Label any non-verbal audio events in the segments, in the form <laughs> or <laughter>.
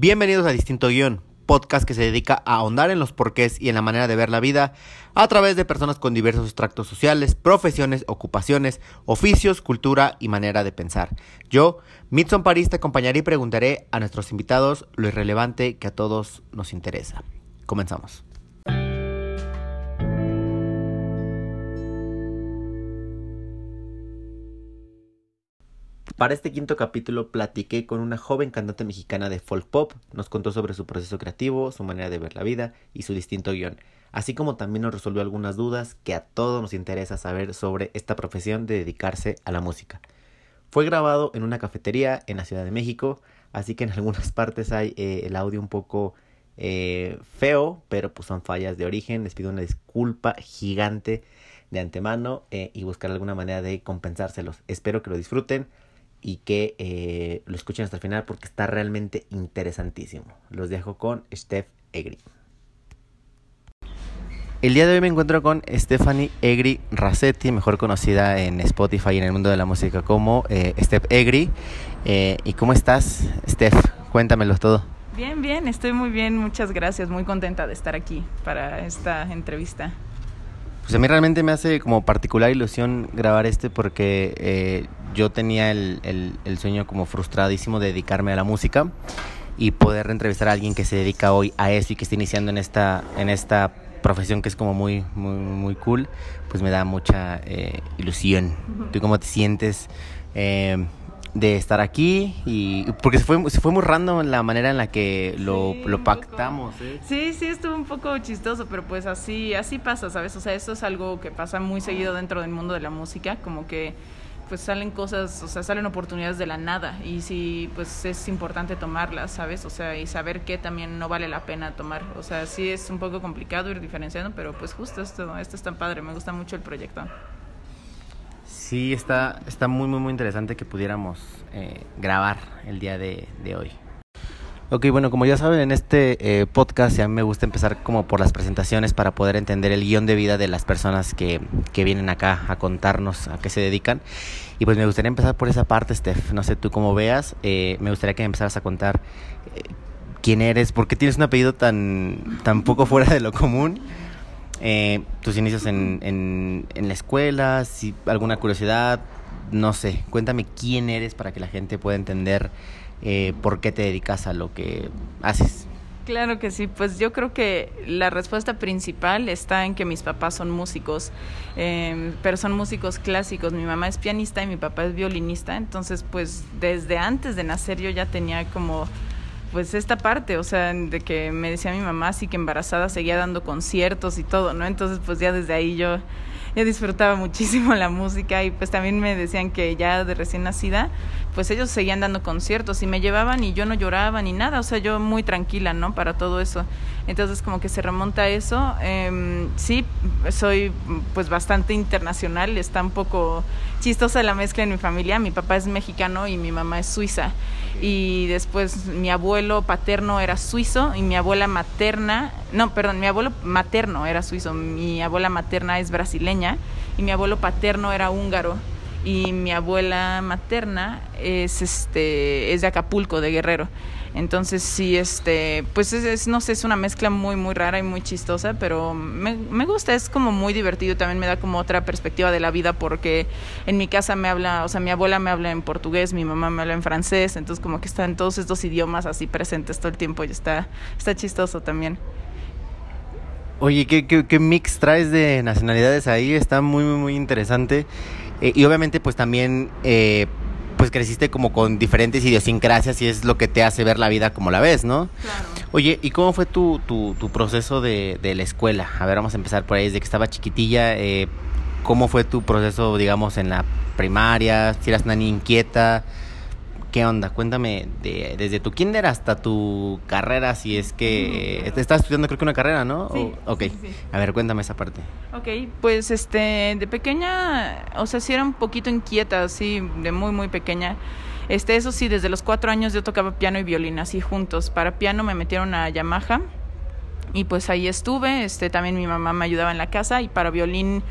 Bienvenidos a Distinto Guión, podcast que se dedica a ahondar en los porqués y en la manera de ver la vida a través de personas con diversos extractos sociales, profesiones, ocupaciones, oficios, cultura y manera de pensar. Yo, Mitson París, te acompañaré y preguntaré a nuestros invitados lo irrelevante que a todos nos interesa. Comenzamos. Para este quinto capítulo platiqué con una joven cantante mexicana de folk pop, nos contó sobre su proceso creativo, su manera de ver la vida y su distinto guion, así como también nos resolvió algunas dudas que a todos nos interesa saber sobre esta profesión de dedicarse a la música. Fue grabado en una cafetería en la Ciudad de México, así que en algunas partes hay eh, el audio un poco eh, feo, pero pues son fallas de origen, les pido una disculpa gigante de antemano eh, y buscar alguna manera de compensárselos. Espero que lo disfruten y que eh, lo escuchen hasta el final porque está realmente interesantísimo. Los dejo con Steph Egri. El día de hoy me encuentro con Stephanie Egri Rassetti, mejor conocida en Spotify y en el mundo de la música como eh, Steph Egri. Eh, ¿Y cómo estás, Steph? Cuéntamelo todo. Bien, bien, estoy muy bien, muchas gracias, muy contenta de estar aquí para esta entrevista. Pues a mí realmente me hace como particular ilusión grabar este porque eh, yo tenía el, el, el, sueño como frustradísimo de dedicarme a la música y poder entrevistar a alguien que se dedica hoy a eso y que está iniciando en esta, en esta profesión que es como muy, muy, muy cool, pues me da mucha eh, ilusión. ¿Tú cómo te sientes? Eh, de estar aquí y porque se fue, se fue muy random la manera en la que lo, Sí, lo pactamos. ¿eh? Sí, sí, estuvo un poco chistoso, pero pues así, así pasa, ¿sabes? O sea, eso es algo que pasa muy seguido dentro del mundo de la música, como que pues salen cosas, o sea, salen oportunidades de la nada y sí, pues es importante tomarlas, ¿sabes? O sea, y saber que también no vale la pena tomar. O sea, sí es un poco complicado ir diferenciando, pero pues justo esto, esto es tan padre, me gusta mucho el proyecto. Sí, está, está muy, muy, muy interesante que pudiéramos eh, grabar el día de, de, hoy. Ok, bueno, como ya saben, en este eh, podcast a mí me gusta empezar como por las presentaciones para poder entender el guion de vida de las personas que, que vienen acá a contarnos a qué se dedican. Y pues me gustaría empezar por esa parte, Steph. No sé tú cómo veas. Eh, me gustaría que me empezaras a contar eh, quién eres, por qué tienes un apellido tan, tan poco fuera de lo común. Eh, tus inicios en, en, en, la escuela, si alguna curiosidad, no sé, cuéntame quién eres para que la gente pueda entender eh, por qué te dedicas a lo que haces. Claro que sí, pues yo creo que la respuesta principal está en que mis papás son músicos, eh, pero son músicos clásicos. Mi mamá es pianista y mi papá es violinista, entonces pues desde antes de nacer yo ya tenía como pues esta parte, o sea, de que me decía mi mamá así que embarazada seguía dando conciertos y todo, ¿no? Entonces pues ya desde ahí yo, yo disfrutaba muchísimo la música y pues también me decían que ya de recién nacida, pues ellos seguían dando conciertos y me llevaban y yo no lloraba ni nada, o sea, yo muy tranquila, ¿no? Para todo eso. Entonces como que se remonta a eso. Eh, sí, soy pues bastante internacional, está un poco chistosa la mezcla en mi familia. Mi papá es mexicano y mi mamá es suiza. Y después mi abuelo paterno era suizo y mi abuela materna, no, perdón, mi abuelo materno era suizo, mi abuela materna es brasileña y mi abuelo paterno era húngaro y mi abuela materna es este es de Acapulco, de Guerrero. Entonces sí, este, pues es, no sé, es una mezcla muy, muy rara y muy chistosa, pero me, me, gusta, es como muy divertido, también me da como otra perspectiva de la vida porque en mi casa me habla, o sea, mi abuela me habla en portugués, mi mamá me habla en francés, entonces como que están todos estos idiomas así presentes todo el tiempo y está, está chistoso también. Oye, ¿qué, qué, qué mix traes de nacionalidades ahí? Está muy, muy, muy interesante. Eh, y obviamente pues también... Eh, pues creciste como con diferentes idiosincrasias y es lo que te hace ver la vida como la ves, ¿no? Claro. Oye, ¿y cómo fue tu, tu, tu proceso de, de, la escuela? A ver, vamos a empezar por ahí, desde que estaba chiquitilla, eh, ¿cómo fue tu proceso, digamos, en la primaria? Si eras una niña inquieta, ¿qué onda? Cuéntame, de, desde tu kinder hasta tu carrera, si es que mm. estás estudiando creo que una carrera, ¿no? Sí, o, ok, sí, sí. a ver, cuéntame esa parte. Ok, pues este, de pequeña, o sea, sí era un poquito inquieta, así, de muy, muy pequeña. Este, eso sí, desde los cuatro años yo tocaba piano y violín así juntos. Para piano me metieron a Yamaha y pues ahí estuve. Este, también mi mamá me ayudaba en la casa y para violín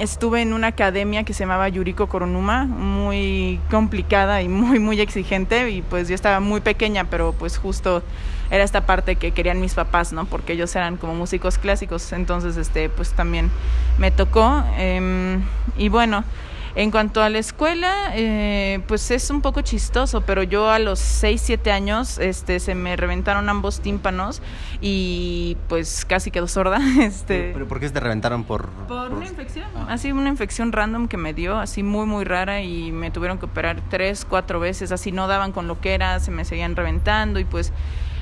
estuve en una academia que se llamaba Yuriko Koronuma, muy complicada y muy, muy exigente, y pues yo estaba muy pequeña, pero pues justo era esta parte que querían mis papás, ¿no? Porque ellos eran como músicos clásicos, entonces, este, pues también me tocó. Em, y bueno, en cuanto a la escuela, eh, pues es un poco chistoso, pero yo a los 6, 7 años este, se me reventaron ambos tímpanos y pues casi quedó sorda. <laughs> Este, ¿Pero por qué se te reventaron? Por, por, una infección, ah. así una infección random que me dio, así muy, muy rara y me tuvieron que operar tres, cuatro veces, así no daban con lo que era, se me seguían reventando y pues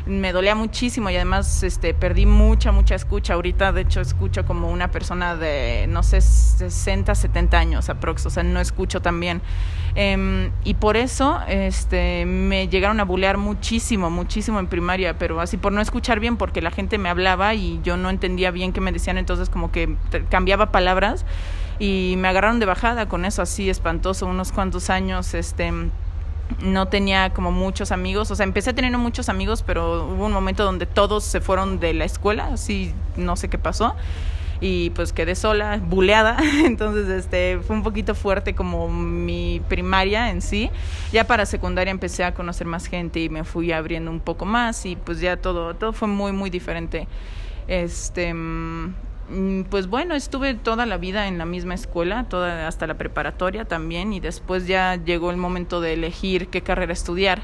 me dolía muchísimo y además este perdí mucha mucha escucha. Ahorita de hecho escucho como una persona de no sé 60 70 años aprox o sea no escucho tan bien. Em, y por eso este me llegaron a bulear muchísimo muchísimo en primaria pero así por no escuchar bien porque la gente me hablaba y yo no entendía bien qué me decían entonces como que cambiaba palabras y me agarraron de bajada con eso así espantoso unos cuantos años este no tenía como muchos amigos, o sea, empecé tener muchos amigos, pero hubo un momento donde todos se fueron de la escuela, así no sé qué pasó y pues quedé sola, buleada, <laughs> entonces este fue un poquito fuerte como mi primaria en sí. Ya para secundaria empecé a conocer más gente y me fui abriendo un poco más y pues ya todo todo fue muy muy diferente. Este Mm, pues bueno, estuve toda la vida en la misma escuela, toda hasta la preparatoria también y después ya llegó el momento de elegir qué carrera estudiar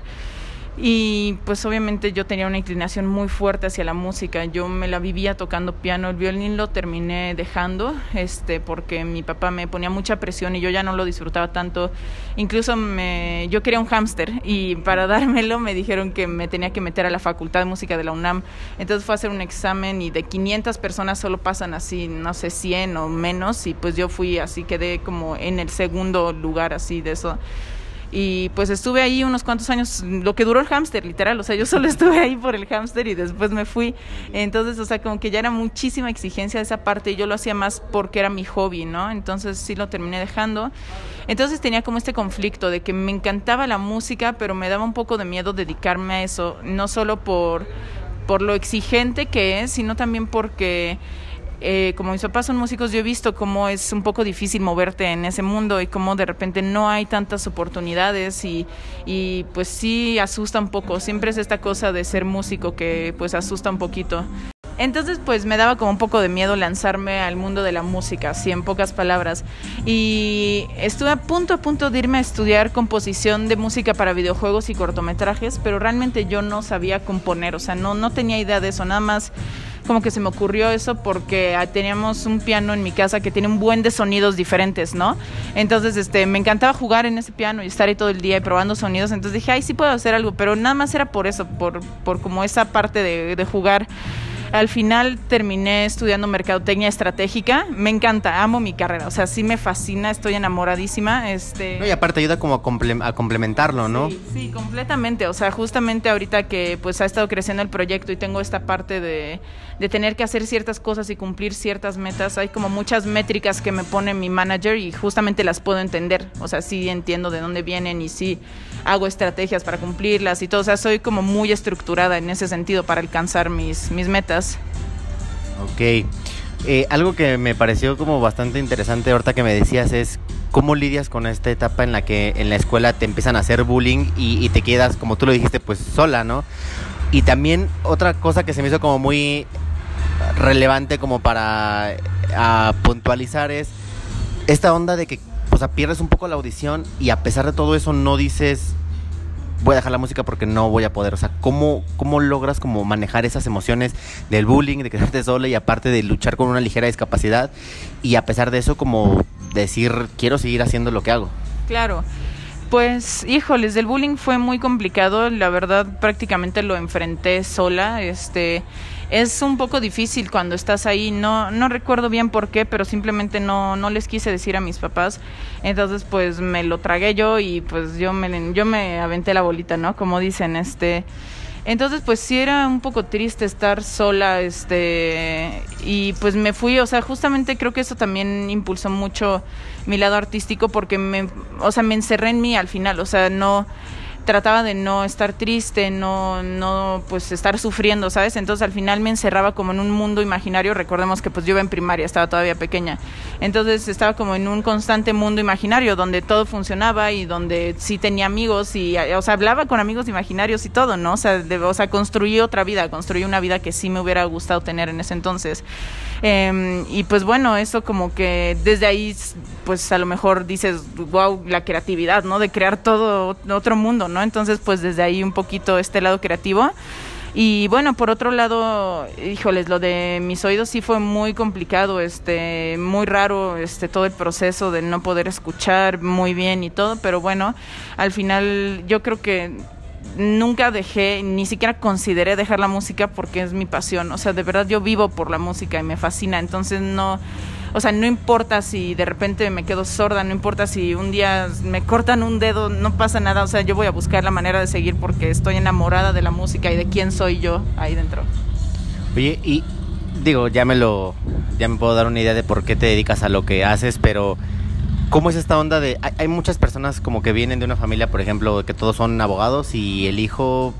y pues obviamente yo tenía una inclinación muy fuerte hacia la música. Yo me la vivía tocando piano, el violín lo terminé dejando, este, porque mi papá me ponía mucha presión y yo ya no lo disfrutaba tanto. Incluso me, yo quería un hámster y para <laughs> dármelo me dijeron que me tenía que meter a la Facultad de Música de la UNAM. Entonces fue a hacer un examen y de 500 personas solo pasan así, no sé, 100 o menos y pues yo fui así, quedé como en el segundo lugar así de eso y pues estuve ahí unos cuantos años, lo que duró el hámster, literal, o sea, yo solo <laughs> estuve ahí por el hámster y después me fui. Entonces, o sea, como que ya era muchísima exigencia esa parte y yo lo hacía más porque era mi hobby, ¿no? Entonces sí lo terminé dejando. Entonces tenía como este conflicto de que me encantaba la música, pero me daba un poco de miedo dedicarme a eso, no solo por, por lo exigente que es, sino también porque eh, como mis papás son músicos, yo he visto cómo es un poco difícil moverte en ese mundo y cómo de repente no hay tantas oportunidades y, y pues sí asusta un poco. Siempre es esta cosa de ser músico que pues asusta un poquito. Entonces, pues me daba como un poco de miedo lanzarme al mundo de la música, así en pocas palabras. Y estuve a punto a punto de irme a estudiar composición de música para videojuegos y cortometrajes, pero realmente yo no sabía componer, o sea, no, no tenía idea de eso, nada más como que se me ocurrió eso porque teníamos un piano en mi casa que tiene un buen de sonidos diferentes, ¿no? Entonces, este, me encantaba jugar en ese piano y estar ahí todo el día y probando sonidos. Entonces dije, ay, sí puedo hacer algo, pero nada más era por eso, por, por como esa parte de, de jugar. Al final terminé estudiando mercadotecnia estratégica. Me encanta, amo mi carrera. O sea, sí me fascina, estoy enamoradísima. Este... y aparte ayuda como a, complementarlo, ¿no? Sí, sí, completamente. O sea, justamente ahorita que pues ha estado creciendo el proyecto y tengo esta parte de, de tener que hacer ciertas cosas y cumplir ciertas metas, hay como muchas métricas que me pone mi manager y justamente las puedo entender. O sea, sí entiendo de dónde vienen y sí hago estrategias para cumplirlas y todo. O sea, soy como muy estructurada en ese sentido para alcanzar mis, mis metas. Ok. Eh, algo que me pareció como bastante interesante ahorita que me decías es cómo lidias con esta etapa en la que en la escuela te empiezan a hacer bullying y, te quedas, como tú lo dijiste, pues sola, ¿no? Y también otra cosa que se me hizo como muy relevante como para puntualizar es esta onda de que, o sea, pierdes un poco la audición y a pesar de todo eso no dices, voy a dejar la música porque no voy a poder. O sea, ¿cómo, cómo logras como manejar esas emociones del bullying, de quedarte sola y aparte de luchar con una ligera discapacidad y a pesar de eso como decir, quiero seguir haciendo lo que hago? Claro. Pues, híjoles, del bullying fue muy complicado, la verdad prácticamente lo enfrenté sola, este, es un poco difícil cuando estás ahí, no, no recuerdo bien por qué, pero simplemente no, no les quise decir a mis papás, entonces pues me lo tragué yo y pues yo me, yo me aventé la bolita, ¿no? Como dicen, este... Entonces, pues sí era un poco triste estar sola, este, y pues me fui, o sea, justamente creo que eso también impulsó mucho mi lado artístico porque me, o sea, me encerré en mí al final, o sea, no, trataba de no estar triste, no, no, pues estar sufriendo, ¿sabes? Entonces al final me encerraba como en un mundo imaginario, recordemos que pues yo iba en primaria, estaba todavía pequeña, entonces estaba como en un constante mundo imaginario donde todo funcionaba y donde sí tenía amigos y, o sea, hablaba con amigos imaginarios y todo, ¿no? O sea, o sea, construí otra vida, construí una vida que sí me hubiera gustado tener en ese entonces. Em, y pues bueno, eso como que desde ahí, pues a lo mejor dices, wow, la creatividad, ¿no? De crear todo otro mundo, ¿no? Entonces, pues desde ahí un poquito este lado creativo. Y bueno, por otro lado, híjoles, lo de mis oídos sí fue muy complicado, este, muy raro, este, todo el proceso de no poder escuchar muy bien y todo, pero bueno, al final yo creo que nunca dejé, ni siquiera consideré dejar la música porque es mi pasión. O sea, de verdad yo vivo por la música y me fascina. Entonces no, o sea, no importa si de repente me quedo sorda, no importa si un día me cortan un dedo, no pasa nada. O sea, yo voy a buscar la manera de seguir porque estoy enamorada de la música y de quién soy yo ahí dentro. Oye, y digo, ya me lo, ya me puedo dar una idea de por qué te dedicas a lo que haces, pero ¿Cómo es esta onda de.? Hay, muchas personas como que vienen de una familia, por ejemplo, que todos son abogados y el hijo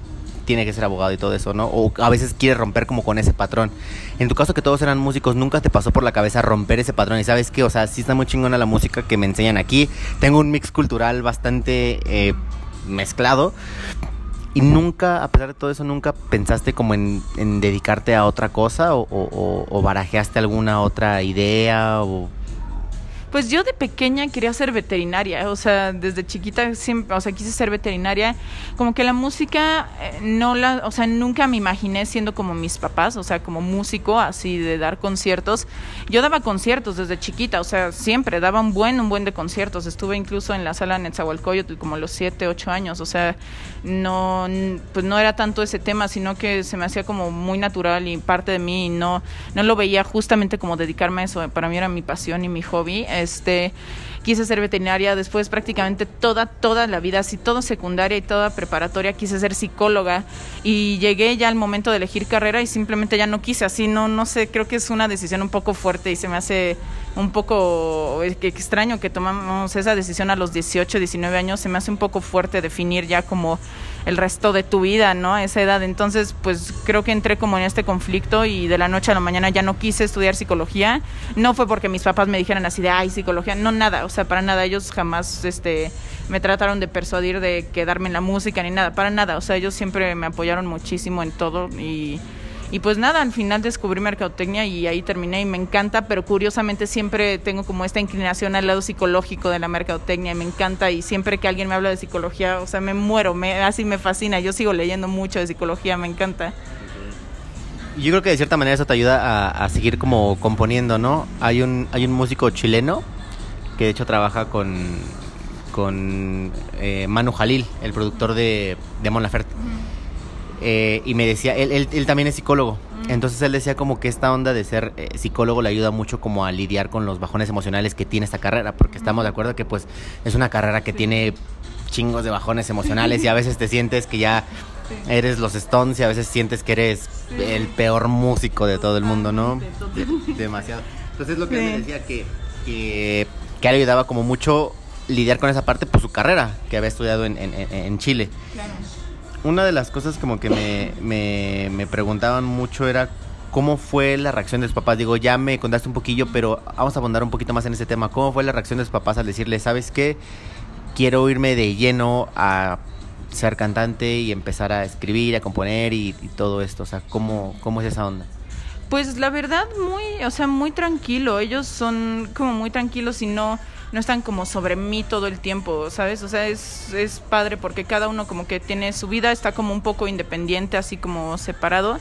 tiene que ser abogado y todo eso, ¿no? O a veces quiere romper como con ese patrón. En tu caso que todos eran músicos, ¿nunca te pasó por la cabeza romper ese patrón? Y sabes que, o sea, sí está muy chingona la música que me enseñan aquí. Tengo un mix cultural bastante eh, mezclado. Y nunca, a pesar de todo eso, nunca pensaste como en, dedicarte a otra cosa o, o barajeaste alguna otra idea o pues yo de pequeña quería ser veterinaria, o sea, desde chiquita siempre, o sea, quise ser veterinaria. Como que la música eh, no la, o sea, nunca me imaginé siendo como mis papás, o sea, como músico, así de dar conciertos. Yo daba conciertos desde chiquita, o sea, siempre daba un buen, un buen de conciertos. Estuve incluso en la sala Netzahualcoyotl como los siete, ocho años, o sea, no, pues no era tanto ese tema, sino que se me hacía como muy natural y parte de mí y no, no lo veía justamente como dedicarme a eso. Para mí era mi pasión y mi hobby este quise ser veterinaria, después prácticamente toda, toda la vida, así todo secundaria y toda preparatoria, quise ser psicóloga y llegué ya al momento de elegir carrera y simplemente ya no quise, así no, no sé, creo que es una decisión un poco fuerte y se me hace un poco extraño que tomamos esa decisión a los 18, 19 años, se me hace un poco fuerte definir ya como el resto de tu vida, ¿no? Esa edad. Entonces, pues creo que entré como en este conflicto y de la noche a la mañana ya no quise estudiar psicología. No fue porque mis papás me dijeran así de, ay, psicología, no nada, o sea, para nada. Ellos jamás, este, me trataron de persuadir de quedarme en la música ni nada, para nada. O sea, ellos siempre me apoyaron muchísimo en todo y y pues nada, al final descubrí mercadotecnia y ahí terminé y me encanta, pero curiosamente siempre tengo como esta inclinación al lado psicológico de la mercadotecnia y me encanta y siempre que alguien me habla de psicología, o sea, me muero, me, así me fascina, yo sigo leyendo mucho de psicología, me encanta. Yo creo que de cierta manera eso te ayuda a, seguir como componiendo, ¿no? Hay un, hay un músico chileno que de hecho trabaja con, con eh, Manu Jalil, el productor de, de Mon Laferte. Eh, y me decía, él, él, también es psicólogo. Mm. Entonces él decía como que esta onda de ser eh, psicólogo le ayuda mucho como a lidiar con los bajones emocionales que tiene esta carrera, porque estamos de acuerdo que pues es una carrera que tiene chingos de bajones emocionales y a veces te sientes que ya eres los Stones y a veces sientes que eres el peor músico de todo el mundo, ¿no? demasiado. Entonces lo que me decía que, que, que le ayudaba como mucho lidiar con esa parte, pues su carrera, que había estudiado en, en, en Chile. Claro una de las cosas como que me, me, preguntaban mucho era cómo fue la reacción de sus papás. Digo, ya me contaste un poquillo, pero vamos a abundar un poquito más en ese tema. ¿Cómo fue la reacción de sus papás al decirle, sabes qué? Quiero irme de lleno a ser cantante y empezar a escribir, a componer y, todo esto. O sea, ¿cómo, ¿cómo es esa onda? Pues la verdad, muy, o sea, muy tranquilo. Ellos son como muy tranquilos y no no están como sobre mí todo el tiempo, ¿sabes? O sea, es, es padre porque cada uno como que tiene su vida, está como un poco independiente, así como separado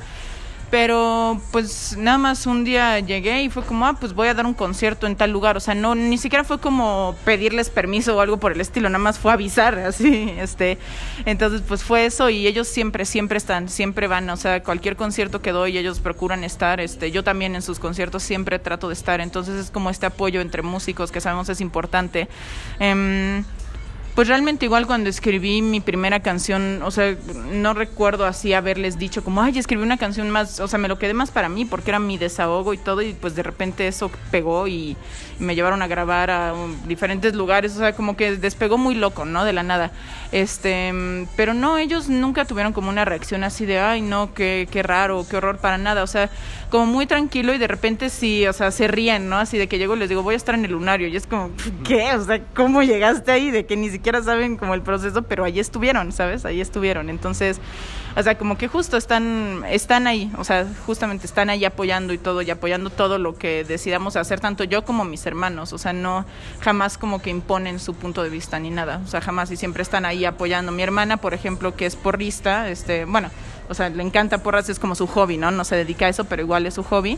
pero pues nada más un día llegué y fue como, ah, pues voy a dar un concierto en tal lugar. O sea, no, ni siquiera fue como pedirles permiso o algo por el estilo, nada más fue avisar, <laughs> así, este. Entonces, pues fue eso y ellos siempre, siempre están, siempre van. O sea, cualquier concierto que doy, ellos procuran estar. Este, yo también en sus conciertos siempre trato de estar. Entonces es como este apoyo entre músicos que sabemos es importante. Em, Pues realmente igual cuando escribí mi primera canción, o sea, no recuerdo así haberles dicho como, ay, escribí una canción más, o sea, me lo quedé más para mí porque era mi desahogo y todo y pues de repente eso pegó y me llevaron a grabar a diferentes lugares, o sea, como que despegó muy loco, ¿no? De la nada. Este, pero no, ellos nunca tuvieron como una reacción así de, ay, no, qué, qué raro, qué horror para nada, o sea, como muy tranquilo y de repente sí, o sea, se ríen, ¿no? Así de que llego y les digo, voy a estar en el lunario y es como, ¿qué? O sea, ¿cómo llegaste ahí? De que ni siquiera siquiera saben como el proceso, pero ahí estuvieron, ¿sabes? Ahí estuvieron. Entonces, o sea, como que justo están, están ahí, o sea, justamente están ahí apoyando y todo, y apoyando todo lo que decidamos hacer, tanto yo como mis hermanos, o sea, no jamás como que imponen su punto de vista ni nada, o sea, jamás y siempre están ahí apoyando. Mi hermana, por ejemplo, que es porrista, este, bueno, o sea, le encanta porras, es como su hobby, ¿no? No se dedica a eso, pero igual es su hobby.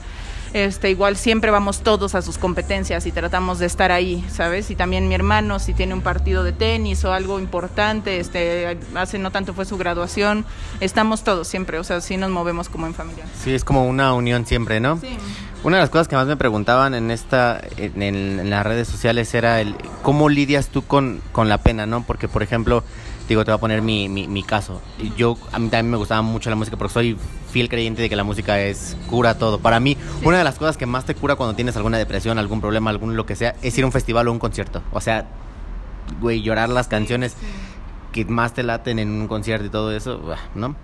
Este, igual siempre vamos todos a sus competencias y tratamos de estar ahí, ¿sabes? Y también mi hermano, si tiene un partido de tenis o algo importante, este, hace no tanto fue su graduación, estamos todos siempre, o sea, sí nos movemos como en familia. Sí, es como una unión siempre, ¿no? Sí. Una de las cosas que más me preguntaban en esta, en, en las redes sociales era el cómo lidias tú con, con la pena, ¿no? Porque, por ejemplo, digo, te voy a poner mi, mi, mi, caso. Yo, a mí también me gustaba mucho la música porque soy fiel creyente de que la música es cura todo. Para mí, una de las cosas que más te cura cuando tienes alguna depresión, algún problema, algún lo que sea, es ir a un festival o un concierto. O sea, güey, llorar las canciones que más te laten en un concierto y todo eso, ¿no?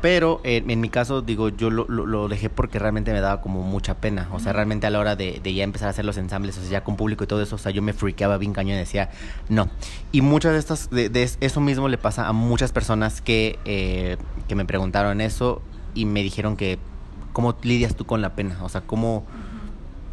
Pero eh, en mi caso, digo, yo lo, lo, dejé porque realmente me daba como mucha pena. O sea, realmente a la hora de, de, ya empezar a hacer los ensambles, o sea, ya con público y todo eso, o sea, yo me freakaba bien cañón y decía, no. Y muchas de estas, de, eso mismo le pasa a muchas personas que, eh, que me preguntaron eso y me dijeron que, ¿cómo lidias tú con la pena? O sea, ¿cómo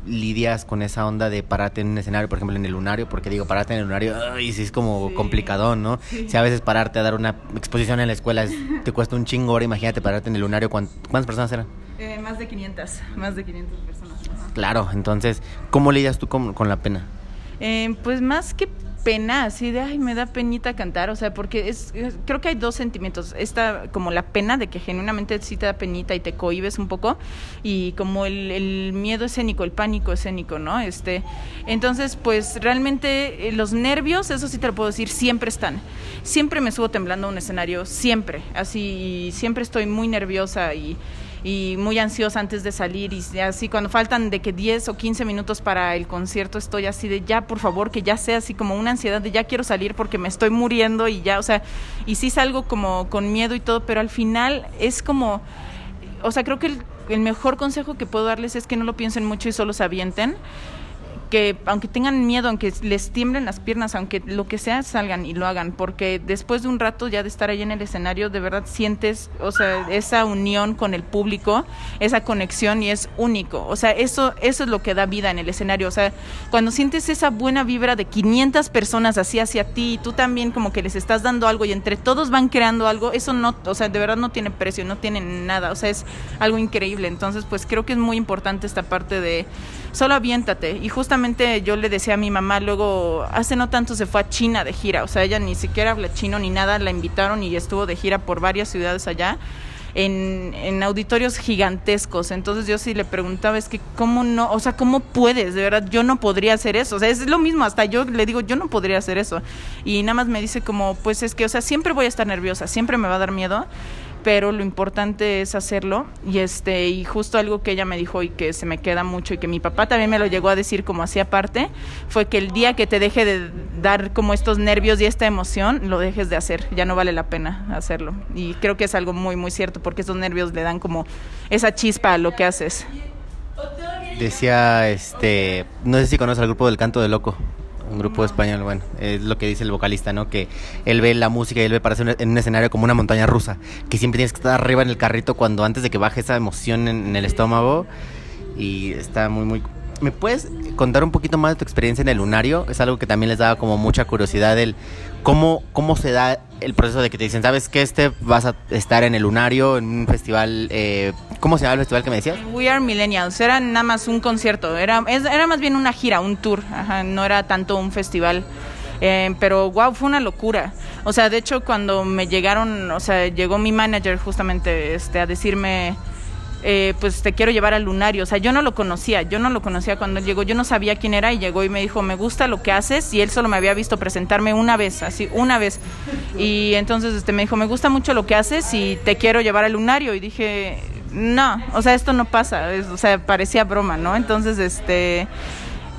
lidias con esa onda de pararte en un escenario, por ejemplo, en el lunario? Porque digo, pararte en el lunario, y sí es como complicado, ¿no? Si a veces pararte a dar una exposición en la escuela te cuesta un chingo ahora, imagínate pararte en el lunario, ¿cuántas personas eran? Eh, más de 500, más de 500 personas. Claro, entonces, ¿cómo lidias tú con, con la pena? Eh, pues más que pena, así de, ay, me da penita cantar, o sea, porque es, creo que hay dos sentimientos, esta como la pena de que genuinamente sí te da penita y te cohibes un poco, y como el, miedo escénico, el pánico escénico, ¿no? Este, entonces, pues realmente eh, los nervios, eso sí te lo puedo decir, siempre están. Siempre me subo temblando a un escenario, siempre, así, siempre estoy muy nerviosa y y muy ansiosa antes de salir. Y así cuando faltan de que 10 o 15 minutos para el concierto estoy así de ya por favor que ya sea así como una ansiedad de ya quiero salir porque me estoy muriendo y ya, o sea, y sí salgo como con miedo y todo, pero al final es como, o sea, creo que el, el mejor consejo que puedo darles es que no lo piensen mucho y solo se avienten que aunque tengan miedo, aunque les tiemblen las piernas, aunque lo que sea, salgan y lo hagan, porque después de un rato ya de estar ahí en el escenario, de verdad sientes, o sea, esa unión con el público, esa conexión y es único. O sea, eso, eso es lo que da vida en el escenario. O sea, cuando sientes esa buena vibra de 500 personas así hacia ti y tú también como que les estás dando algo y entre todos van creando algo, eso no, o sea, de verdad no tiene precio, no tiene nada. O sea, es algo increíble. Entonces, pues creo que es muy importante esta parte de solo aviéntate. Y justamente yo le decía a mi mamá, luego, hace no tanto se fue a China de gira, o sea, ella ni siquiera habla chino ni nada, la invitaron y estuvo de gira por varias ciudades allá. En, en, auditorios gigantescos. Entonces yo sí le preguntaba, es que cómo no, o sea, ¿cómo puedes? De verdad, yo no podría hacer eso. O sea, es lo mismo, hasta yo le digo, yo no podría hacer eso. Y nada más me dice como, pues es que, o sea, siempre voy a estar nerviosa, siempre me va a dar miedo pero lo importante es hacerlo. Y este y justo algo que ella me dijo y que se me queda mucho y que mi papá también me lo llegó a decir como hacía parte fue que el día que te deje de dar como estos nervios y esta emoción lo dejes de hacer. Ya no vale la pena hacerlo. Y creo que es algo muy muy cierto porque esos nervios le dan como esa chispa a lo que haces. Decía este no sé si conoces al grupo del canto de loco un grupo español, bueno, es lo que dice el vocalista, ¿no? Que él ve la música y él ve para en un escenario como una montaña rusa, que siempre tienes que estar arriba en el carrito cuando antes de que baje esa emoción en, el estómago y está muy, muy... ¿Me puedes contar un poquito más de tu experiencia en el lunario? Es algo que también les daba como mucha curiosidad el cómo, cómo se da el proceso de que te dicen, ¿sabes qué? Este vas a estar en el lunario, en un festival eh, ¿Cómo se llama el festival que me decías? We Are Millennials. Era nada más un concierto. Era, era más bien una gira, un tour. no era tanto un festival. Eh, pero wow, fue una locura. O sea, de hecho, cuando me llegaron, o sea, llegó mi manager justamente este, a decirme eh, pues te quiero llevar al lunario. O sea, yo no lo conocía, yo no lo conocía cuando él llegó, yo no sabía quién era y llegó y me dijo, me gusta lo que haces y él solo me había visto presentarme una vez, así, una vez. Y entonces este, me dijo, me gusta mucho lo que haces y te quiero llevar al lunario. Y dije, no, o sea, esto no pasa, o sea, parecía broma, ¿no? Entonces, este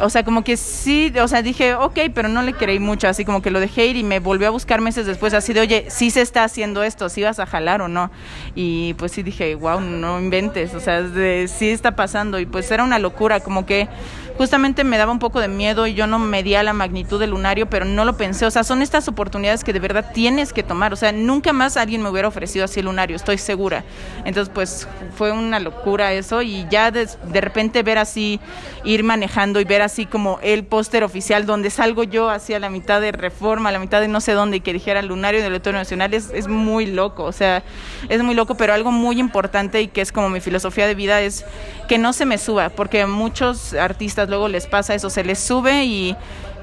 o sea, como que sí, o sea, dije, ok, pero no le creí mucho, así como que lo dejé ir y me volvió a buscar meses después, así de, oye, sí se está haciendo esto, sí vas a jalar o no. Y pues sí dije, wow, no inventes, o sea, de, sí está pasando. Y pues era una locura, como que justamente me daba un poco de miedo y yo no medía la magnitud del lunario, pero no lo pensé. O sea, son estas oportunidades que de verdad tienes que tomar. O sea, nunca más alguien me hubiera ofrecido así el lunario, estoy segura. Entonces, pues fue una locura eso y ya de, de repente ver así, ir manejando y ver así como el póster oficial donde salgo yo hacia la mitad de Reforma, la mitad de no sé dónde y que dijera lunario del Auditorio Nacional es, es muy loco. O sea, es muy loco, pero algo muy importante y que es como mi filosofía de vida es que no se me suba, porque muchos artistas luego les pasa eso, se les sube y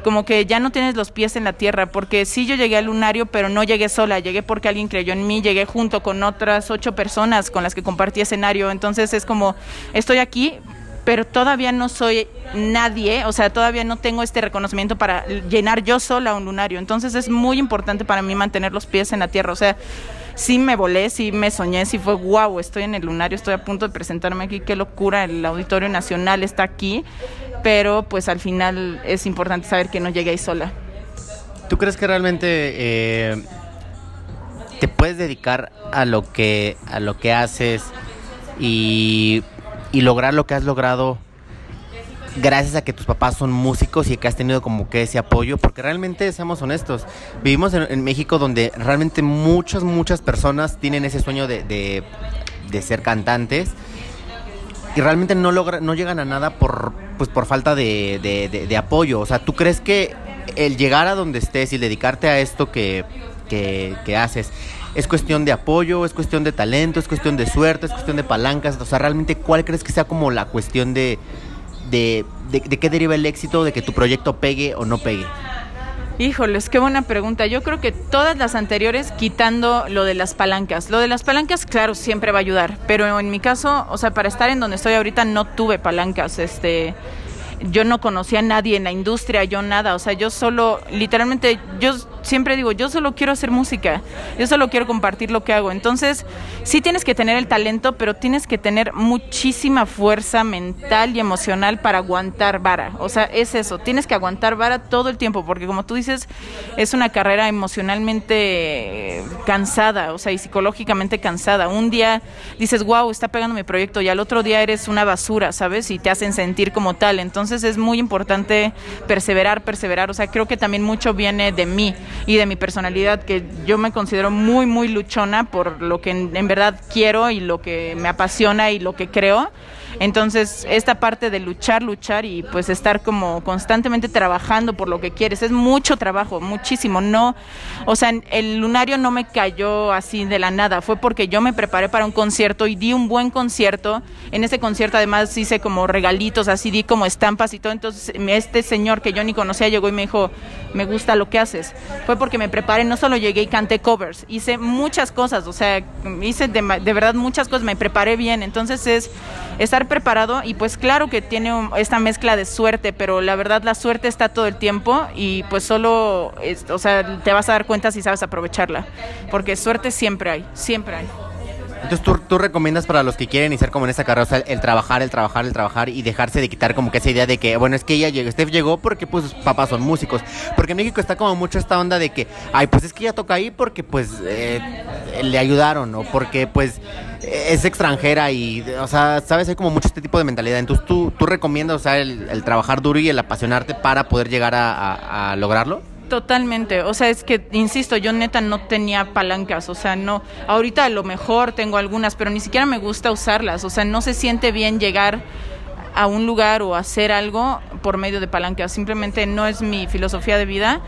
como que ya no tienes los pies en la tierra, porque sí yo llegué al lunario, pero no llegué sola, llegué porque alguien creyó en mí, llegué junto con otras ocho personas con las que compartí escenario, entonces es como, estoy aquí, pero todavía no soy nadie, o sea, todavía no tengo este reconocimiento para llenar yo sola un lunario, entonces es muy importante para mí mantener los pies en la tierra, o sea, sí me volé, sí me soñé, sí fue wow, estoy en el lunario, estoy a punto de presentarme aquí, qué locura, el Auditorio Nacional está aquí, pero pues al final es importante saber que no llegué ahí sola. ¿Tú crees que realmente eh, te puedes dedicar a lo que, a lo que haces y, y lograr lo que has logrado gracias a que tus papás son músicos y que has tenido como que ese apoyo, porque realmente, seamos honestos, vivimos en, México donde realmente muchas, muchas personas tienen ese sueño de, de, ser cantantes y realmente no logra, no llegan a nada por, pues, por falta de, de, apoyo. O sea, ¿tú crees que el llegar a donde estés y dedicarte a esto que, que, que haces es cuestión de apoyo, es cuestión de talento, es cuestión de suerte, es cuestión de palancas? O sea, realmente, ¿cuál crees que sea como la cuestión de de, de, qué deriva el éxito de que tu proyecto pegue o no pegue? Híjoles, qué buena pregunta. Yo creo que todas las anteriores, quitando lo de las palancas. Lo de las palancas, claro, siempre va a ayudar. Pero en mi caso, o sea, para estar en donde estoy ahorita no tuve palancas. Este, yo no conocía a nadie en la industria, yo nada. O sea, yo solo, literalmente, yo siempre digo, yo solo quiero hacer música, yo solo quiero compartir lo que hago. Entonces, sí tienes que tener el talento, pero tienes que tener muchísima fuerza mental y emocional para aguantar vara. O sea, es eso, tienes que aguantar vara todo el tiempo, porque como tú dices, es una carrera emocionalmente cansada, o sea, y psicológicamente cansada. Un día dices, wow, está pegando mi proyecto, y al otro día eres una basura, ¿sabes? Y te hacen sentir como tal. Entonces, es muy importante perseverar, perseverar. O sea, creo que también mucho viene de mí y de mi personalidad, que yo me considero muy, muy luchona por lo que en, verdad quiero y lo que me apasiona y lo que creo. Entonces, esta parte de luchar, luchar y pues estar como constantemente trabajando por lo que quieres, es mucho trabajo, muchísimo. No, o sea, el lunario no me cayó así de la nada, fue porque yo me preparé para un concierto y di un buen concierto. En ese concierto además hice como regalitos, así di como estampas y todo. Entonces, este señor que yo ni conocía llegó y me dijo, me gusta lo que haces. Fue porque me preparé, no solo llegué y canté covers, hice muchas cosas, o sea, hice de, de verdad muchas cosas, me preparé bien. Entonces es estar preparado y pues claro que tiene esta mezcla de suerte, pero la verdad la suerte está todo el tiempo y pues solo, o sea, te vas a dar cuenta si sabes aprovecharla, porque suerte siempre hay, siempre hay. Entonces ¿tú, tú recomiendas para los que quieren iniciar como en esta carrera, el trabajar, el trabajar, el trabajar y dejarse de quitar como que esa idea de que, bueno, es que ella llegó, Steph llegó porque pues sus papás son músicos. Porque en México está como mucho esta onda de que, ay, pues es que ella toca ahí porque pues eh, le ayudaron o porque pues es extranjera y, o sea, sabes, hay como mucho este tipo de mentalidad. Entonces tú, tú recomiendas, o sea, el, trabajar duro y el apasionarte para poder llegar a lograrlo. Totalmente, o sea, es que, insisto, yo neta no tenía palancas, o sea, no, ahorita a lo mejor tengo algunas, pero ni siquiera me gusta usarlas, o sea, no se siente bien llegar a un lugar o hacer algo por medio de palancas, simplemente no es mi filosofía de vida.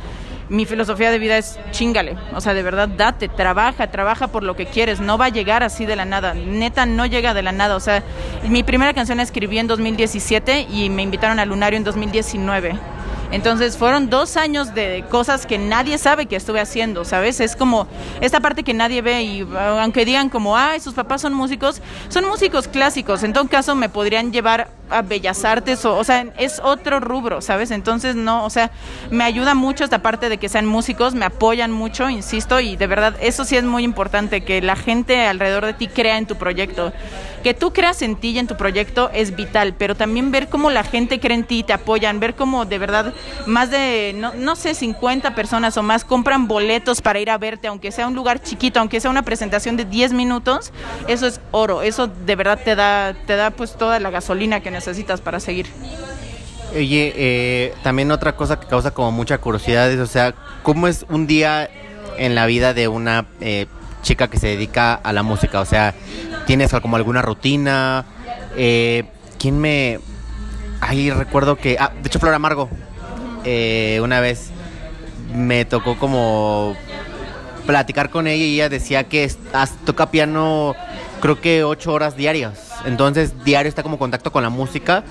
Mi filosofía de vida es chingale, o sea, de verdad, date, trabaja, trabaja por lo que quieres, no va a llegar así de la nada, neta no llega de la nada, o sea, mi primera canción la escribí en 2017 y me invitaron al Lunario en 2019 Entonces fueron dos años de cosas que nadie sabe que estuve haciendo, ¿sabes? Es como esta parte que nadie ve y aunque digan como, ay, sus papás son músicos, son músicos clásicos, en todo caso me podrían llevar a Bellas Artes o, o sea, es otro rubro, ¿sabes? Entonces no, o sea, me ayuda mucho esta parte de que sean músicos, me apoyan mucho, insisto, y de verdad eso sí es muy importante, que la gente alrededor de ti crea en tu proyecto. Que tú creas en ti y en tu proyecto es vital, pero también ver cómo la gente cree en ti, te apoyan, ver cómo de verdad más de, no, no sé, 50 personas o más compran boletos para ir a verte, aunque sea un lugar chiquito, aunque sea una presentación de 10 minutos, eso es oro, eso de verdad te da, te da pues toda la gasolina que necesitas para seguir. Oye, eh, también otra cosa que causa como mucha curiosidad es, o sea, ¿cómo es un día en la vida de una eh, chica que se dedica a la música? O sea, ¿tienes como alguna rutina? Eh, ¿Quién me...? Ahí recuerdo que... Ah, de hecho, Flor Amargo, eh, una vez me tocó como platicar con ella y ella decía que toca piano creo que ocho horas diarias. Entonces diario está como contacto con la música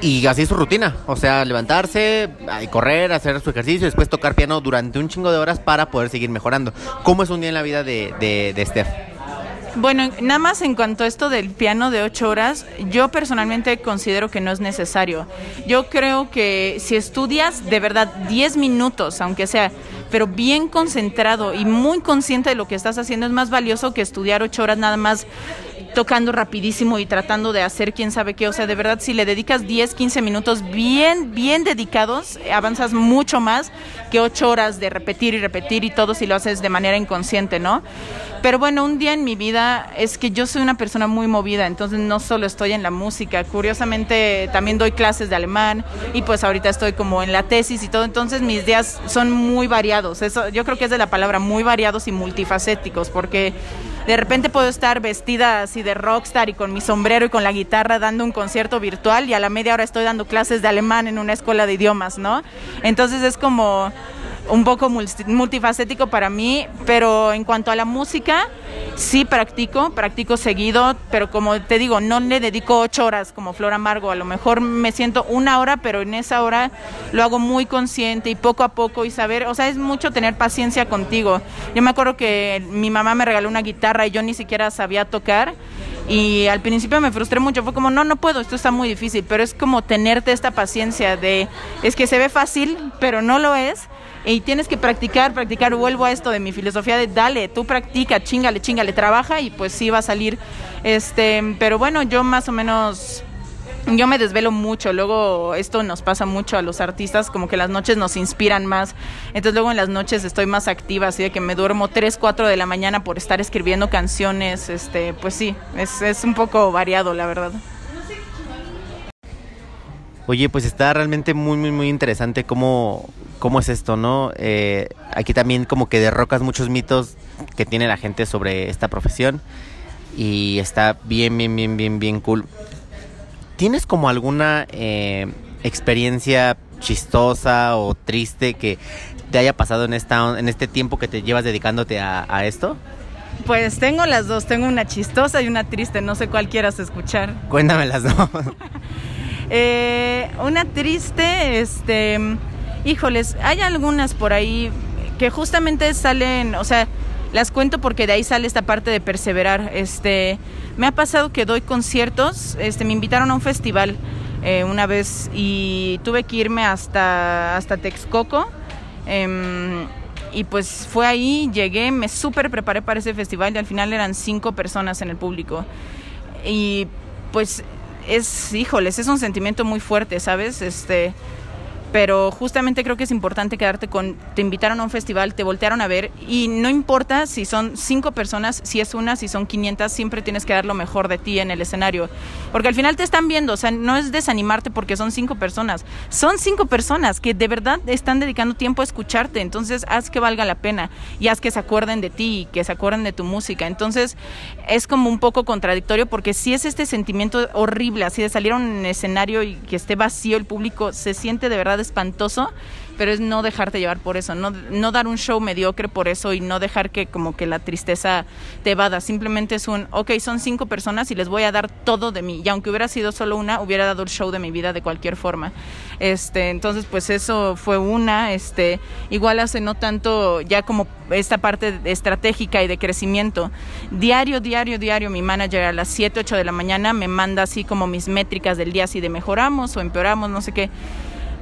y así es su rutina. O sea, levantarse, correr, hacer su ejercicio, después tocar piano durante un chingo de horas para poder seguir mejorando. ¿Cómo es un día en la vida de, de, de Steph? Bueno, nada más en cuanto a esto del piano de ocho horas, yo personalmente considero que no es necesario. Yo creo que si estudias de verdad 10 minutos, aunque sea, pero bien concentrado y muy consciente de lo que estás haciendo, es más valioso que estudiar ocho horas nada más tocando rapidísimo y tratando de hacer quién sabe qué. O sea, de verdad, si le dedicas 10, 15 minutos bien, bien dedicados, avanzas mucho más que ocho horas de repetir y repetir y todo si lo haces de manera inconsciente, ¿no? Pero bueno, un día en mi vida es que yo soy una persona muy movida, entonces no solo estoy en la música, curiosamente también doy clases de alemán y pues ahorita estoy como en la tesis y todo, entonces mis días son muy variados. Eso yo creo que es de la palabra muy variados y multifacéticos porque de repente puedo estar vestida así de rockstar y con mi sombrero y con la guitarra dando un concierto virtual y a la media hora estoy dando clases de alemán en una escuela de idiomas, ¿no? Entonces es como un poco multi- multifacético para mí, pero en cuanto a la música, sí practico, practico seguido, pero como te digo, no le dedico ocho horas como Flor Amargo, a lo mejor me siento una hora, pero en esa hora lo hago muy consciente y poco a poco y saber, o sea, es mucho tener paciencia contigo. Yo me acuerdo que mi mamá me regaló una guitarra y yo ni siquiera sabía tocar. Y al principio me frustré mucho, fue como, no, no puedo, esto está muy difícil, pero es como tenerte esta paciencia de, es que se ve fácil, pero no lo es, y tienes que practicar, practicar, vuelvo a esto de mi filosofía de, dale, tú practica, chingale, chingale, trabaja y pues sí va a salir, este, pero bueno, yo más o menos... Yo me desvelo mucho, luego esto nos pasa mucho a los artistas, como que las noches nos inspiran más, entonces luego en las noches estoy más activa, así de que me duermo 3, 4 de la mañana por estar escribiendo canciones, este, pues sí, es, es un poco variado, la verdad. Oye, pues está realmente muy, muy, muy interesante cómo, cómo es esto, ¿no? Eh, aquí también como que derrocas muchos mitos que tiene la gente sobre esta profesión y está bien, bien, bien, bien, bien cool. ¿Tienes como alguna eh, experiencia chistosa o triste que te haya pasado en, esta, en este tiempo que te llevas dedicándote a, a esto? Pues tengo las dos, tengo una chistosa y una triste, no sé cuál quieras escuchar. Cuéntame las dos. <laughs> Eh, una triste, este, híjoles, hay algunas por ahí que justamente salen, o sea, las cuento porque de ahí sale esta parte de perseverar. Este, me ha pasado que doy conciertos, este, me invitaron a un festival eh, una vez y tuve que irme hasta, hasta Texcoco. em, y pues fue ahí, llegué, me súper preparé para ese festival y al final eran cinco personas en el público. Y pues es, híjoles, es un sentimiento muy fuerte, ¿sabes? Este, pero justamente creo que es importante quedarte con, te invitaron a un festival, te voltearon a ver y no importa si son cinco personas, si es una, si son 500, siempre tienes que dar lo mejor de ti en el escenario, porque al final te están viendo, o sea, no es desanimarte porque son cinco personas, son cinco personas que de verdad están dedicando tiempo a escucharte, entonces haz que valga la pena y haz que se acuerden de ti y que se acuerden de tu música, entonces es como un poco contradictorio porque si es este sentimiento horrible, así de salir a un escenario y que esté vacío el público, se siente de verdad espantoso, pero es no dejarte llevar por eso, no, no dar un show mediocre por eso y no dejar que como que la tristeza te evada. Simplemente es un, ok, son cinco personas y les voy a dar todo de mí. Y aunque hubiera sido solo una, hubiera dado el show de mi vida de cualquier forma. Este, entonces, pues eso fue una. Este, igual hace no tanto ya como esta parte estratégica y de crecimiento. Diario, diario, diario, mi manager a las 7, 8 de la mañana me manda así como mis métricas del día, si de mejoramos o empeoramos, no sé qué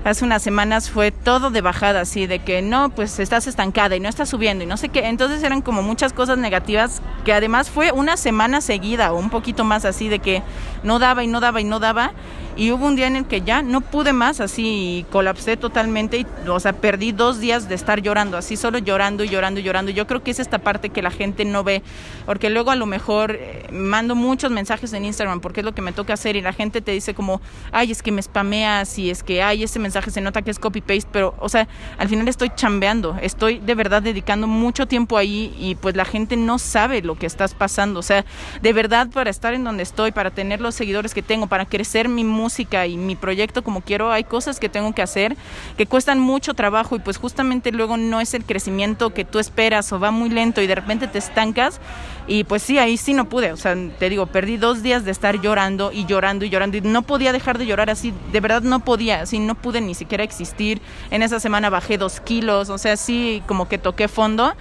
hace unas semanas fue todo de bajada, así de que no, pues estás estancada y no estás subiendo y no sé qué. Entonces eran como muchas cosas negativas que además fue una semana seguida o un poquito más así de que no daba y no daba y no daba. Y hubo un día en el que ya no pude más, así colapsé totalmente, y, o sea, perdí dos días de estar llorando, así solo llorando y llorando y llorando. Yo creo que es esta parte que la gente no ve, porque luego a lo mejor eh, mando muchos mensajes en Instagram, porque es lo que me toca hacer, y la gente te dice como, ay, es que me spameas, y es que, ay, ese mensaje se nota que es copy-paste, pero, o sea, al final estoy chambeando, estoy de verdad dedicando mucho tiempo ahí, y pues la gente no sabe lo que estás pasando, o sea, de verdad para estar en donde estoy, para tener los seguidores que tengo, para crecer mi música, música y mi proyecto como quiero, hay cosas que tengo que hacer que cuestan mucho trabajo y pues justamente luego no es el crecimiento que tú esperas o va muy lento y de repente te estancas y pues sí, ahí sí no pude, o sea, te digo, perdí dos días de estar llorando y llorando y llorando y no podía dejar de llorar así, de verdad no podía, así no pude ni siquiera existir, en esa semana bajé dos kilos, o sea, sí como que toqué fondo.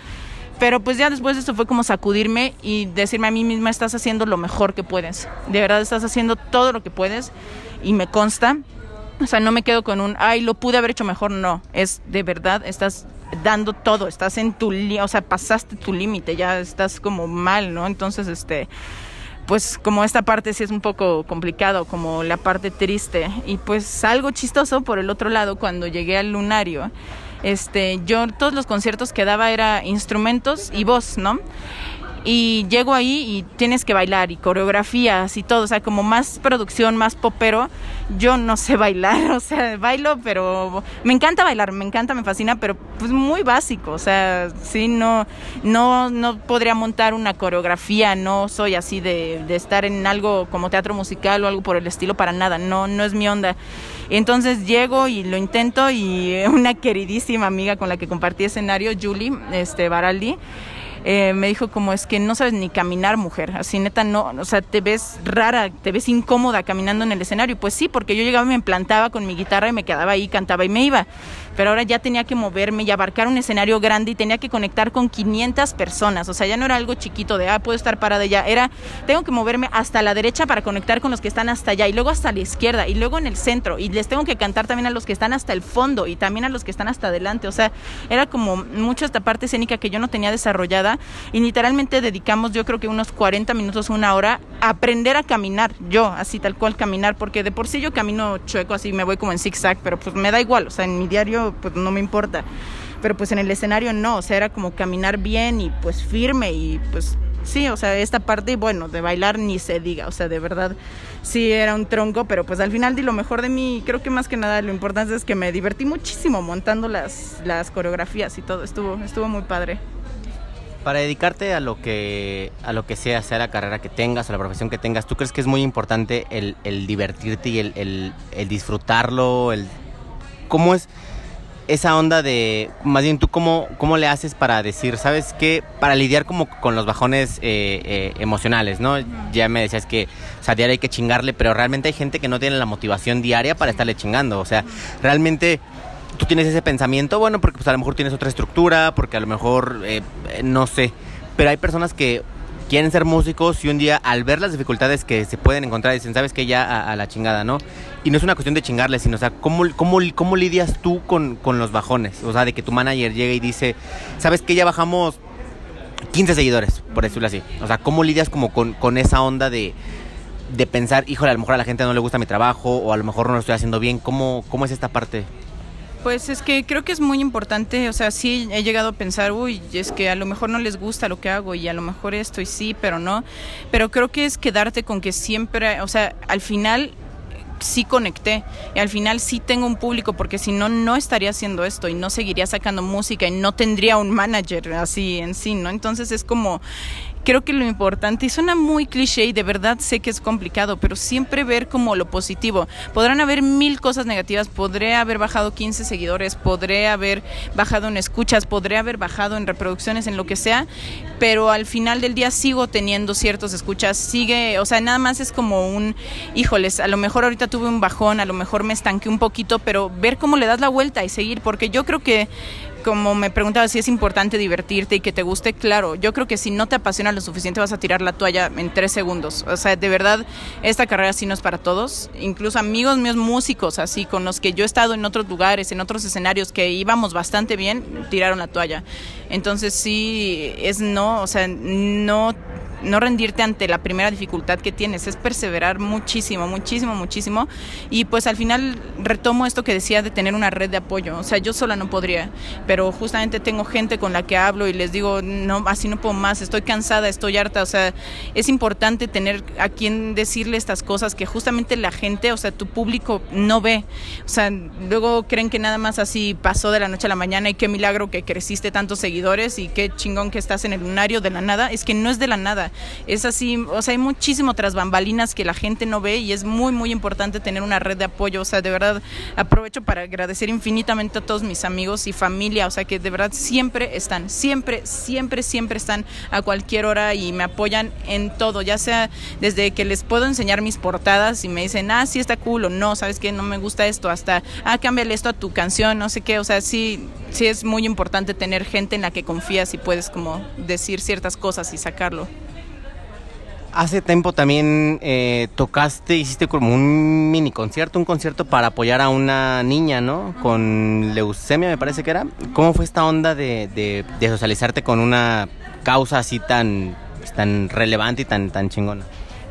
Pero pues ya después de eso fue como sacudirme y decirme a mí misma, estás haciendo lo mejor que puedes. De verdad estás haciendo todo lo que puedes. Y me consta. O sea, no me quedo con un, ay, lo pude haber hecho mejor. No, es de verdad, estás dando todo, estás en tu, o sea, pasaste tu límite, ya estás como mal, ¿no? Entonces, este, pues como esta parte sí es un poco complicado, como la parte triste. Y pues algo chistoso por el otro lado, cuando llegué al lunario, este, yo todos los conciertos que daba era instrumentos y voz, ¿no? Y llego ahí y tienes que bailar y coreografías y todo, o sea, como más producción, más popero. Yo no sé <laughs> bailar, o sea, bailo, pero me encanta bailar, me encanta, me fascina, pero pues muy básico, o sea, sí, no, no, no podría montar una coreografía, no soy así de, de estar en algo como teatro musical o algo por el estilo para nada, no, no es mi onda. Entonces llego y lo intento y <laughs> una queridísima amiga con la que compartí escenario, Julie este, Baraldi, eh, me dijo como es que no sabes ni caminar mujer, así neta no, o sea, te ves rara, te ves incómoda caminando en el escenario. Pues sí, porque yo llegaba me plantaba con mi guitarra y me quedaba ahí, cantaba y me iba pero ahora ya tenía que moverme y abarcar un escenario grande y tenía que conectar con 500 personas, o sea, ya no era algo chiquito de, ah, puedo estar parada ya, era, tengo que moverme hasta la derecha para conectar con los que están hasta allá y luego hasta la izquierda y luego en el centro. Y les tengo que cantar también a los que están hasta el fondo y también a los que están hasta adelante, o sea, era como mucho esta parte escénica que yo no tenía desarrollada y literalmente dedicamos yo creo que unos 40 minutos, una hora aprender a caminar, yo, así tal cual caminar, porque de por sí yo camino chueco, así me voy como en zigzag, pero pues me da igual, o sea, en mi diario pues no me importa. Pero pues en el escenario no, o sea, era como caminar bien y pues firme y pues sí, o sea, esta parte, bueno, de bailar ni se diga, o sea, de verdad sí era un tronco, pero pues al final di lo mejor de mí, creo que más que nada lo importante es que me divertí muchísimo montando las, las coreografías y todo, estuvo, estuvo muy padre. Para dedicarte a lo que a lo que sea, sea la carrera que tengas, a la profesión que tengas, ¿tú crees que es muy importante el, el divertirte y el, el, el disfrutarlo? El, ¿Cómo es? esa onda de, más bien tú cómo, cómo le haces para decir, ¿sabes qué? Para lidiar como con los bajones eh, eh, emocionales, ¿no? Ya me decías que, o sea, diario hay que chingarle, pero realmente hay gente que no tiene la motivación diaria para estarle chingando, o sea, realmente tú tienes ese pensamiento, bueno, porque pues a lo mejor tienes otra estructura, porque a lo mejor, eh, no sé, pero hay personas que quieren ser músicos y un día al ver las dificultades que se pueden encontrar dicen, sabes que ya a, la chingada, ¿no? Y no es una cuestión de chingarle, sino, o sea, ¿cómo, cómo, cómo lidias tú con, con los bajones? O sea, de que tu manager llegue y dice, sabes que ya bajamos 15 seguidores, por decirlo así. O sea, ¿cómo lidias como con, con esa onda de, de pensar, híjole, a lo mejor a la gente no le gusta mi trabajo o a lo mejor no lo estoy haciendo bien? ¿Cómo, cómo es esta parte? Pues es que creo que es muy importante, o sea, sí he llegado a pensar, uy, es que a lo mejor no les gusta lo que hago y a lo mejor esto y sí, pero no, pero creo que es quedarte con que siempre, o sea, al final sí conecté y al final sí tengo un público porque si no no estaría haciendo esto y no seguiría sacando música y no tendría un manager así en sí, ¿no? Entonces es como creo que lo importante, y suena muy cliché y de verdad sé que es complicado, pero siempre ver como lo positivo. Podrán haber mil cosas negativas, podré haber bajado 15 seguidores, podré haber bajado en escuchas, podré haber bajado en reproducciones, en lo que sea, pero al final del día sigo teniendo ciertos escuchas, sigue, o sea, nada más es como un, híjoles, a lo mejor ahorita tuve un bajón, a lo mejor me estanqué un poquito, pero ver cómo le das la vuelta y seguir, porque yo creo que como me preguntaba si es importante divertirte y que te guste, claro, yo creo que si no te apasiona lo suficiente vas a tirar la toalla en tres segundos. O sea, de verdad, esta carrera sí no es para todos. Incluso amigos míos músicos, así, con los que yo he estado en otros lugares, en otros escenarios que íbamos bastante bien, tiraron la toalla. Entonces sí, es no, o sea, no no rendirte ante la primera dificultad que tienes, es perseverar muchísimo, muchísimo, muchísimo. Y pues al final retomo esto que decía de tener una red de apoyo. O sea, yo sola no podría, pero justamente tengo gente con la que hablo y les digo, no, así no puedo más, estoy cansada, estoy harta. O sea, es importante tener a quien decirle estas cosas que justamente la gente, o sea, tu público no ve. O sea, luego creen que nada más así pasó de la noche a la mañana y qué milagro que creciste tantos seguidores y qué chingón que estás en el lunario de la nada. Es que no es de la nada es así, o sea, hay muchísimo tras bambalinas que la gente no ve y es muy, muy importante tener una red de apoyo, o sea, de verdad aprovecho para agradecer infinitamente a todos mis amigos y familia, o sea, que de verdad siempre están, siempre, siempre, siempre están a cualquier hora y me apoyan en todo, ya sea desde que les puedo enseñar mis portadas y me dicen, ah, sí está cool o no, sabes que no me gusta esto, hasta, ah, cámbiale esto a tu canción, no sé qué, o sea, sí, sí es muy importante tener gente en la que confías y puedes como decir ciertas cosas y sacarlo. Hace tiempo también eh, tocaste, hiciste como un mini concierto, un concierto para apoyar a una niña, ¿no? Con leucemia, me parece que era. ¿Cómo fue esta onda de, de, de socializarte con una causa así tan, tan relevante y tan, tan chingona?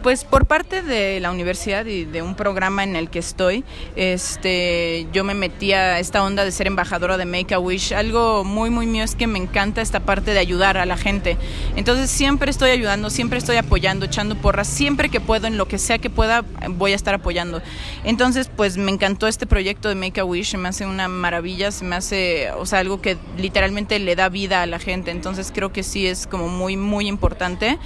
Pues por parte de la universidad y de un programa en el que estoy, este, yo me metí a esta onda de ser embajadora de Make a Wish. Algo muy, muy mío es que me encanta esta parte de ayudar a la gente. Entonces siempre estoy ayudando, siempre estoy apoyando, echando porras, siempre que puedo, en lo que sea que pueda, voy a estar apoyando. Entonces, pues me encantó este proyecto de Make a Wish, me hace una maravilla, se me hace, o sea, algo que literalmente le da vida a la gente. Entonces creo que sí es como muy, muy importante.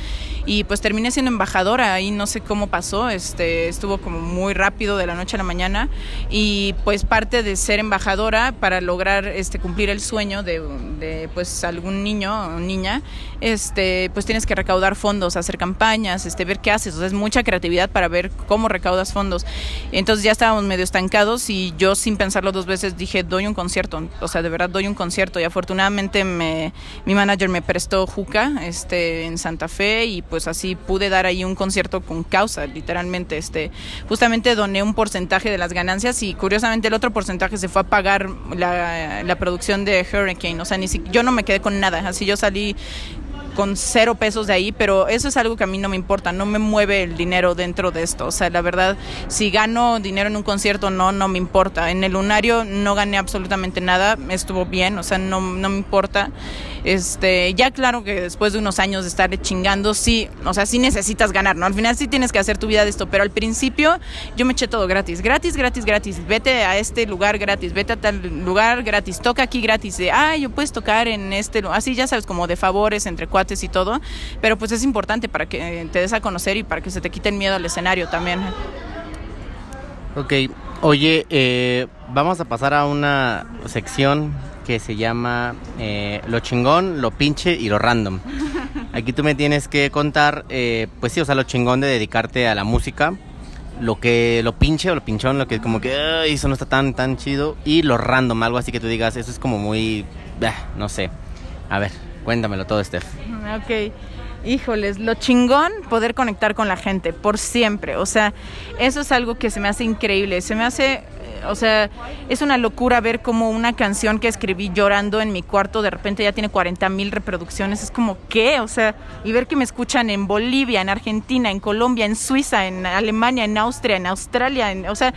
Y pues terminé siendo embajadora no sé cómo pasó, este, estuvo como muy rápido de la noche a la mañana y pues parte de ser embajadora para lograr este, cumplir el sueño de, de pues algún niño o niña, este, pues tienes que recaudar fondos, hacer campañas, este, ver qué haces, o sea, es mucha creatividad para ver cómo recaudas fondos. Entonces ya estábamos medio estancados y yo sin pensarlo dos veces dije, doy un concierto, o sea, de verdad doy un concierto. Y afortunadamente me, mi manager me prestó Juca este, en Santa Fe y pues así pude dar ahí un concierto con causa, literalmente. Este, justamente doné un porcentaje de las ganancias y curiosamente el otro porcentaje se fue a pagar la, producción de Hurricane. O sea, ni si, yo no me quedé con nada. Así yo salí con cero pesos de ahí, pero eso es algo que a mí no me importa, no me mueve el dinero dentro de esto. O sea, la verdad, si gano dinero en un concierto, no, no me importa. En el lunario no gané absolutamente nada, estuvo bien, o sea, no, no me importa. Este, ya claro que después de unos años de estar chingando, sí, o sea, sí necesitas ganar, ¿no? Al final sí tienes que hacer tu vida de esto, pero al principio yo me eché todo gratis, gratis, gratis, gratis. Vete a este lugar gratis, vete a tal lugar gratis, toca aquí gratis, de, ah, yo puedes tocar en este, así ya sabes, como de favores entre cuates y todo, pero pues es importante para que te des a conocer y para que se te quite el miedo al escenario también. Ok, oye, eh, vamos a pasar a una sección que se llama eh, Lo chingón, lo pinche y lo random. Aquí tú me tienes que contar, eh, pues sí, o sea, lo chingón de dedicarte a la música, lo que, lo pinche o lo pinchón, lo que como que, eso no está tan, tan chido, y lo random, algo así que tú digas, eso es como muy, no sé. A ver, cuéntamelo todo, Steph. Ok. Híjoles, lo chingón poder conectar con la gente por siempre. O sea, eso es algo que se me hace increíble. Se me hace o sea, es una locura ver como una canción que escribí llorando en mi cuarto de repente ya tiene 40 mil reproducciones. Es como, ¿qué? O sea, y ver que me escuchan en Bolivia, en Argentina, en Colombia, en Suiza, en Alemania, en Austria, en Australia. o sea,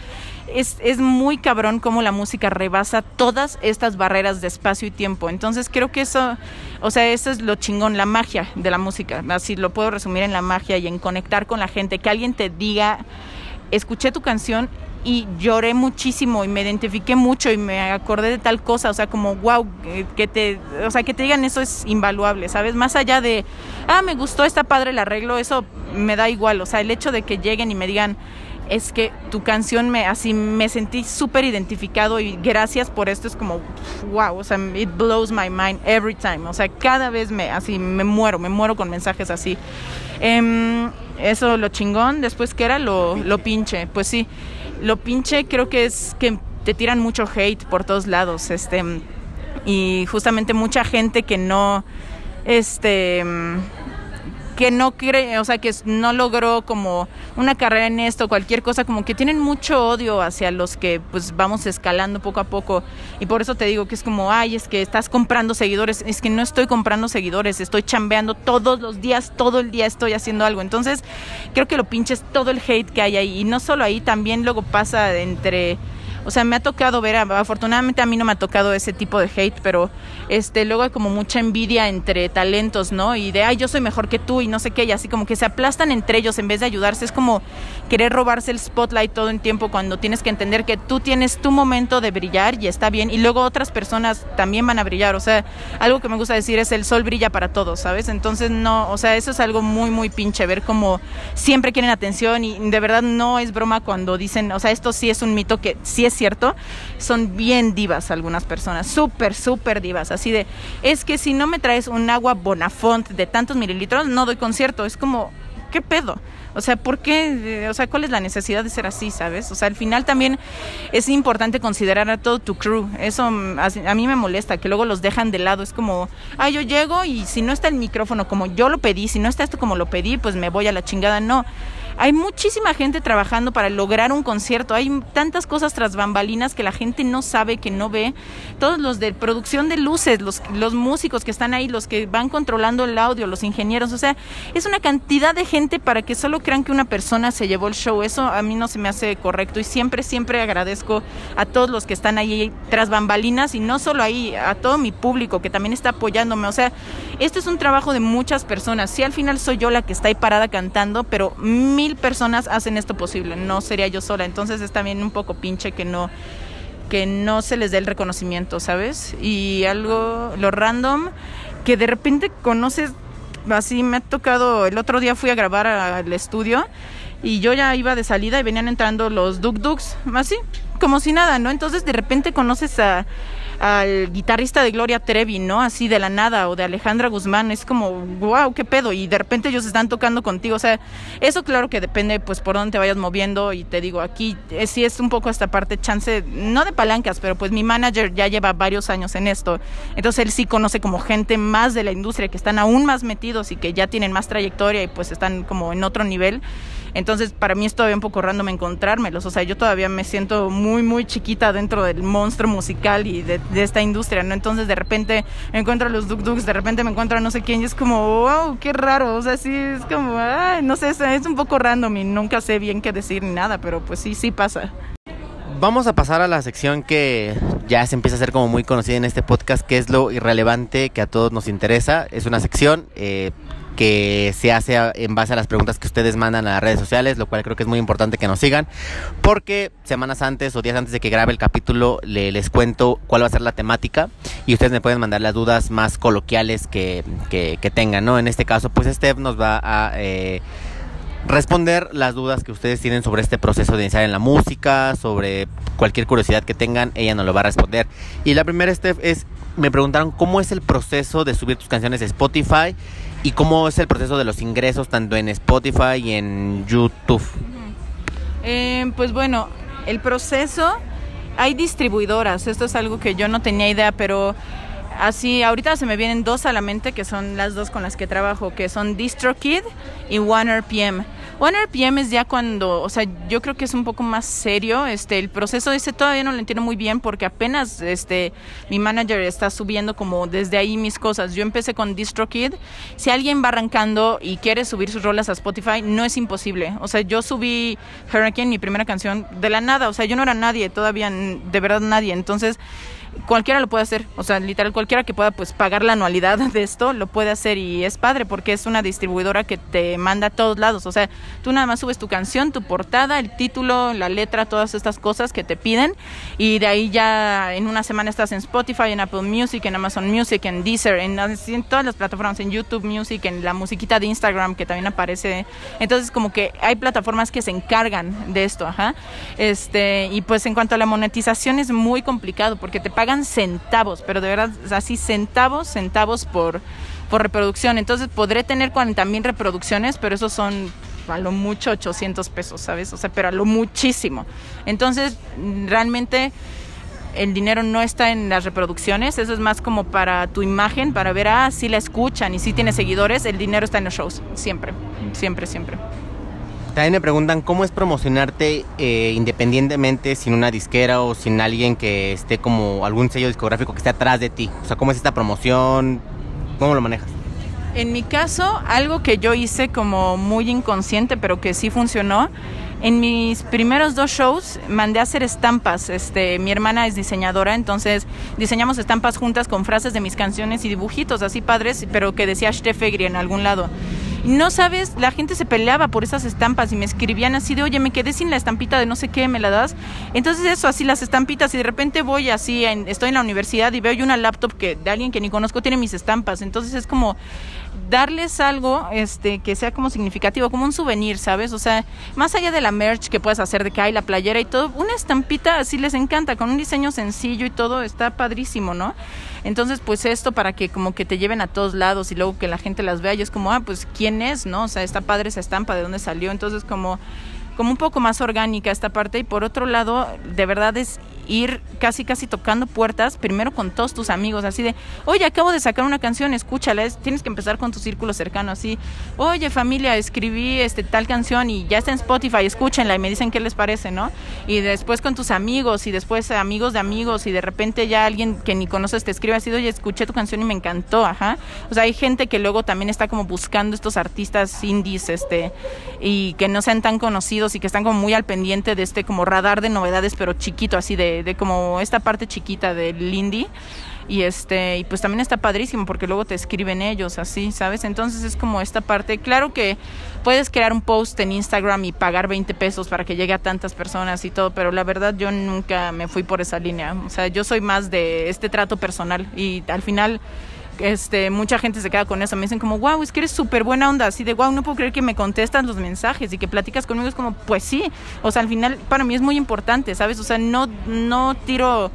es, es muy cabrón cómo la música rebasa todas estas barreras de espacio y tiempo. Entonces creo que eso, o sea, eso es lo chingón, la magia de la música. Así lo puedo resumir en la magia y en conectar con la gente. Que alguien te diga, escuché tu canción y lloré muchísimo y me identifiqué mucho y me acordé de tal cosa, o sea, como wow, que te, o sea, que te digan eso es invaluable, ¿sabes? Más allá de, ah, me gustó, está padre el arreglo, eso me da igual, o sea, el hecho de que lleguen y me digan, es que tu canción me así me sentí súper identificado y gracias por esto es como wow, o sea, it blows my mind every time, o sea, cada vez me así me muero, me muero con mensajes así. Em, eso lo chingón, después que era lo, lo pinche, pues sí, lo pinche creo que es que te tiran mucho hate por todos lados, este y justamente mucha gente que no este que no cree, o sea, que no logró como una carrera en esto, cualquier cosa, como que tienen mucho odio hacia los que pues vamos escalando poco a poco. Y por eso te digo que es como, ay, es que estás comprando seguidores. Es que no estoy comprando seguidores, estoy chambeando todos los días, todo el día estoy haciendo algo. Entonces, creo que lo pinches todo el hate que hay ahí. Y no solo ahí, también luego pasa entre o sea, me ha tocado ver, afortunadamente a mí no me ha tocado ese tipo de hate, pero este luego hay como mucha envidia entre talentos, ¿no? Y de, ay, yo soy mejor que tú y no sé qué, y así como que se aplastan entre ellos en vez de ayudarse. Es como querer robarse el spotlight todo el tiempo cuando tienes que entender que tú tienes tu momento de brillar y está bien, y luego otras personas también van a brillar. O sea, algo que me gusta decir es el sol brilla para todos, ¿sabes? Entonces, no, o sea, eso es algo muy, muy pinche, ver como siempre quieren atención y de verdad no es broma cuando dicen, o sea, esto sí es un mito que sí es cierto, son bien divas algunas personas, súper, súper divas, así de, es que si no me traes un agua Bonafont de tantos mililitros, no doy concierto, es como, ¿qué pedo? O sea, ¿por qué? O sea, ¿cuál es la necesidad de ser así, sabes? O sea, al final también es importante considerar a todo tu crew. Eso a mí me molesta, que luego los dejan de lado. Es como, ah, yo llego y si no está el micrófono como yo lo pedí, si no está esto como lo pedí, pues me voy a la chingada. No hay muchísima gente trabajando para lograr un concierto. Hay tantas cosas tras bambalinas que la gente no sabe, que no ve. Todos los de producción de luces, los, los músicos que están ahí, los que van controlando el audio, los ingenieros. O sea, es una cantidad de gente para que solo crean que una persona se llevó el show. Eso a mí no se me hace correcto y siempre, siempre agradezco a todos los que están ahí tras bambalinas y no solo ahí, a todo mi público que también está apoyándome. O sea, este es un trabajo de muchas personas. Sí, al final soy yo la que está ahí parada cantando, pero mil personas hacen esto posible, no sería yo sola. Entonces es también un poco pinche que no que no se les dé el reconocimiento, ¿sabes? Y algo, lo random, que de repente conoces, así me ha tocado, el otro día fui a grabar al estudio y yo ya iba de salida y venían entrando los Duk Duks, así, como si nada, ¿no? Entonces de repente conoces a al guitarrista de Gloria Trevi, ¿no? Así de la nada, o de Alejandra Guzmán, es como, wow, qué pedo, y de repente ellos están tocando contigo, o sea, eso claro que depende pues por dónde te vayas moviendo, y te digo, aquí eh, sí es un poco esta parte, chance, no de palancas, pero pues mi manager ya lleva varios años en esto, entonces él sí conoce como gente más de la industria, que están aún más metidos y que ya tienen más trayectoria y pues están como en otro nivel. Entonces, para mí es todavía un poco random encontrármelos. O sea, yo todavía me siento muy, muy chiquita dentro del monstruo musical y de, esta industria, ¿no? Entonces, de repente me encuentro a los Duk Duks, de repente me encuentro a no sé quién y es como, wow, qué raro. O sea, sí, es como, ay, no sé, es un poco random y nunca sé bien qué decir ni nada, pero pues sí, sí pasa. Vamos a pasar a la sección que ya se empieza a ser como muy conocida en este podcast, que es lo irrelevante que a todos nos interesa. Es una sección eh, que se hace en base a las preguntas que ustedes mandan a las redes sociales, lo cual creo que es muy importante que nos sigan, porque semanas antes o días antes de que grabe el capítulo les cuento cuál va a ser la temática y ustedes me pueden mandar las dudas más coloquiales que, tengan, ¿no? En este caso, pues Steph nos va a... Eh, responder las dudas que ustedes tienen sobre este proceso de iniciar en la música, sobre cualquier curiosidad que tengan, ella nos lo va a responder. Y la primera, Steph, es, me preguntaron cómo es el proceso de subir tus canciones a Spotify ¿Y cómo es el proceso de los ingresos tanto en Spotify y en YouTube? Eh, pues bueno, el proceso, hay distribuidoras, esto es algo que yo no tenía idea, pero así ahorita se me vienen dos a la mente que son las dos con las que trabajo, que son DistroKid y OneRPM. OneRPM es ya cuando, o sea, yo creo que es un poco más serio, este, el proceso ese todavía no lo entiendo muy bien porque apenas, este, mi manager está subiendo como desde ahí mis cosas. Yo empecé con DistroKid. Si alguien va arrancando y quiere subir sus rolas a Spotify, no es imposible. O sea, yo subí Hurricane, mi primera canción, de la nada. O sea, yo no era nadie, todavía, de verdad nadie. Entonces, cualquiera lo puede hacer, o sea, literal cualquiera que pueda pues pagar la anualidad <laughs> de esto lo puede hacer y es padre porque es una distribuidora que te manda a todos lados, o sea, tú nada más subes tu canción, tu portada, el título, la letra, todas estas cosas que te piden y de ahí ya en una semana estás en Spotify, en Apple Music, en Amazon Music, en Deezer, en, en todas las plataformas, en YouTube Music, en la musiquita de Instagram que también aparece, entonces como que hay plataformas que se encargan de esto, ajá, este, y pues en cuanto a la monetización es muy complicado porque te pagan centavos, pero de verdad, así centavos, centavos por, por reproducción. Entonces podré tener 40 mil reproducciones, pero esos son a lo mucho 800 pesos, ¿sabes? O sea, pero a lo muchísimo. Entonces, realmente el dinero no está en las reproducciones, eso es más como para tu imagen, para ver, ah, si la escuchan y si tiene seguidores, el dinero está en los shows, siempre, siempre, siempre. También me preguntan cómo es promocionarte eh, independientemente sin una disquera o sin alguien que esté como algún sello discográfico que esté atrás de ti. O sea, ¿cómo es esta promoción? ¿Cómo lo manejas? En mi caso, algo que yo hice como muy inconsciente, pero que sí funcionó, en mis primeros dos shows mandé a hacer estampas. Este, mi hermana es diseñadora, entonces diseñamos estampas juntas con frases de mis canciones y dibujitos así padres, pero que decía Steffegri en algún lado. No sabes, la gente se peleaba por esas estampas y me escribían así de, oye, me quedé sin la estampita de no sé qué, ¿me la das? Entonces eso, así las estampitas y de repente voy así, estoy en la universidad y veo yo una laptop que de alguien que ni conozco tiene mis estampas. Entonces es como darles algo este que sea como significativo, como un souvenir, ¿sabes? O sea, más allá de la merch que puedes hacer de que hay la playera y todo, una estampita así les encanta, con un diseño sencillo y todo, está padrísimo, ¿no? Entonces, pues esto para que como que te lleven a todos lados y luego que la gente las vea y es como, ah, pues quién es, ¿no? O sea, está padre esa estampa, de dónde salió, entonces como como un poco más orgánica esta parte y por otro lado, de verdad es ir casi casi tocando puertas, primero con todos tus amigos, así de, oye, acabo de sacar una canción, escúchala, tienes que empezar con tu círculo cercano, así, oye familia, escribí este tal canción y ya está en Spotify, escúchenla y me dicen qué les parece, ¿no? Y después con tus amigos y después amigos de amigos y de repente ya alguien que ni conoces te escribe así, oye, escuché tu canción y me encantó, ajá. O sea, hay gente que luego también está como buscando estos artistas indies, este, y que no sean tan conocidos y que están como muy al pendiente de este como radar de novedades, pero chiquito, así de de, como esta parte chiquita del indie y este y pues también está padrísimo porque luego te escriben ellos así sabes entonces es como esta parte. Claro que puedes crear un post en Instagram y pagar 20 pesos para que llegue a tantas personas y todo pero la verdad yo nunca me fui por esa línea. O sea yo soy más de este trato personal y al final este, mucha gente se queda con eso. Me dicen como, wow, es que eres súper buena onda. Así de, wow, no puedo creer que me contestas los mensajes y que platicas conmigo. Es como, pues sí. O sea, al final para mí es muy importante, ¿sabes? O sea, no, no tiro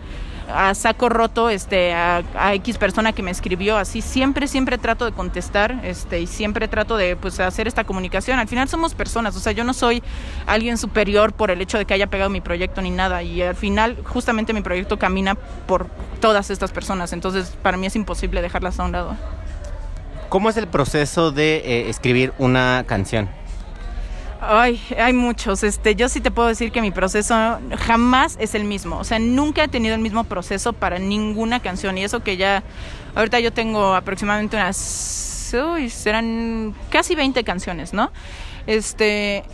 a saco roto este a, X persona que me escribió así siempre siempre trato de contestar este y siempre trato de pues hacer esta comunicación al final somos personas o sea yo no soy alguien superior por el hecho de que haya pegado mi proyecto ni nada y al final justamente mi proyecto camina por todas estas personas entonces para mí es imposible dejarlas a un lado ¿Cómo es el proceso de eh, escribir una canción? Ay, hay muchos. Este, yo sí te puedo decir que mi proceso jamás es el mismo. O sea, nunca he tenido el mismo proceso para ninguna canción. Y eso que ya, ahorita yo tengo aproximadamente unas, uy, serán casi 20 canciones, ¿no? Este,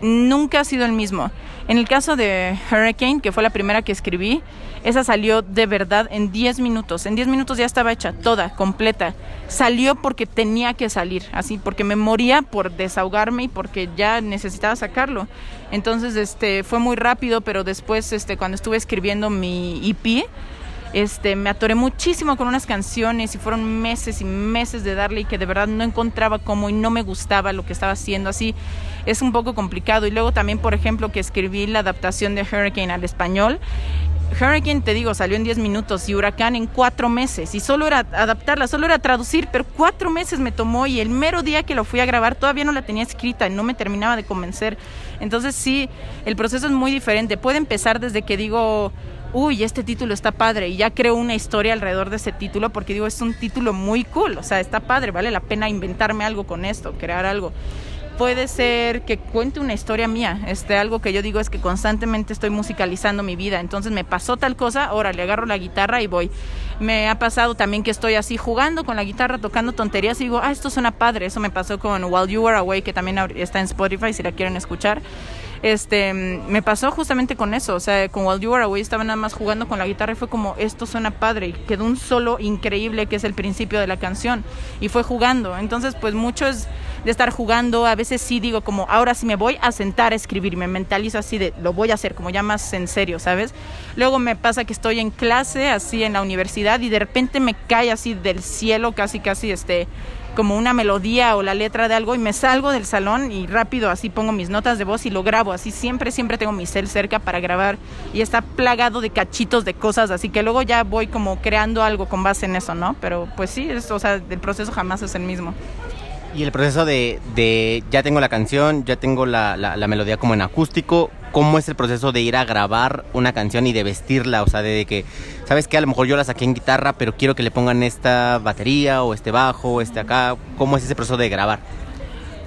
nunca ha sido el mismo. En el caso de Hurricane, que fue la primera que escribí, esa salió de verdad en 10 minutos. En 10 minutos ya estaba hecha, toda, completa. Salió porque tenía que salir, así, porque me moría por desahogarme y porque ya necesitaba sacarlo. Entonces, este, fue muy rápido, pero después, este, cuando estuve escribiendo mi EP, este, me atoré muchísimo con unas canciones y fueron meses y meses de darle y que de verdad no encontraba cómo y no me gustaba lo que estaba haciendo así es un poco complicado y luego también por ejemplo que escribí la adaptación de Hurricane al español Hurricane, te digo, salió en 10 minutos y Huracán en 4 meses. Y solo era adaptarla, solo era traducir, pero 4 meses me tomó y el mero día que lo fui a grabar todavía no la tenía escrita y no me terminaba de convencer. Entonces sí, el proceso es muy diferente. Puede empezar desde que digo, uy, este título está padre y ya creo una historia alrededor de ese título porque digo, es un título muy cool, o sea, está padre, vale la pena inventarme algo con esto, crear algo puede ser que cuente una historia mía. Este, algo que yo digo es que constantemente estoy musicalizando mi vida. Entonces me pasó tal cosa, ahora le agarro la guitarra y voy. Me ha pasado también que estoy así jugando con la guitarra, tocando tonterías y digo, ah, esto suena padre. Eso me pasó con While You Were Away, que también está en Spotify si la quieren escuchar. este, me pasó justamente con eso, o sea, con While You Were Away estaba nada más jugando con la guitarra y fue como, esto suena padre, y quedó un solo increíble que es el principio de la canción, y fue jugando, entonces pues mucho es de estar jugando, a veces sí digo como, ahora sí me voy a sentar a escribir, me mentalizo así de, lo voy a hacer, como ya más en serio, ¿sabes? Luego me pasa que estoy en clase, así en la universidad, y de repente me cae así del cielo, casi, casi, este, como una melodía o la letra de algo y me salgo del salón y rápido así pongo mis notas de voz y lo grabo. Así siempre, siempre tengo mi cel cerca para grabar y está plagado de cachitos de cosas, así que luego ya voy como creando algo con base en eso, ¿no? Pero pues sí, es, o sea, el proceso jamás es el mismo. Y el proceso de, de ya tengo la canción, ya tengo la, la, melodía como en acústico, ¿cómo es el proceso de ir a grabar una canción y de vestirla? O sea, de que, ¿sabes qué? A lo mejor yo la saqué en guitarra, pero quiero que le pongan esta batería o este bajo o este acá. ¿Cómo es ese proceso de grabar?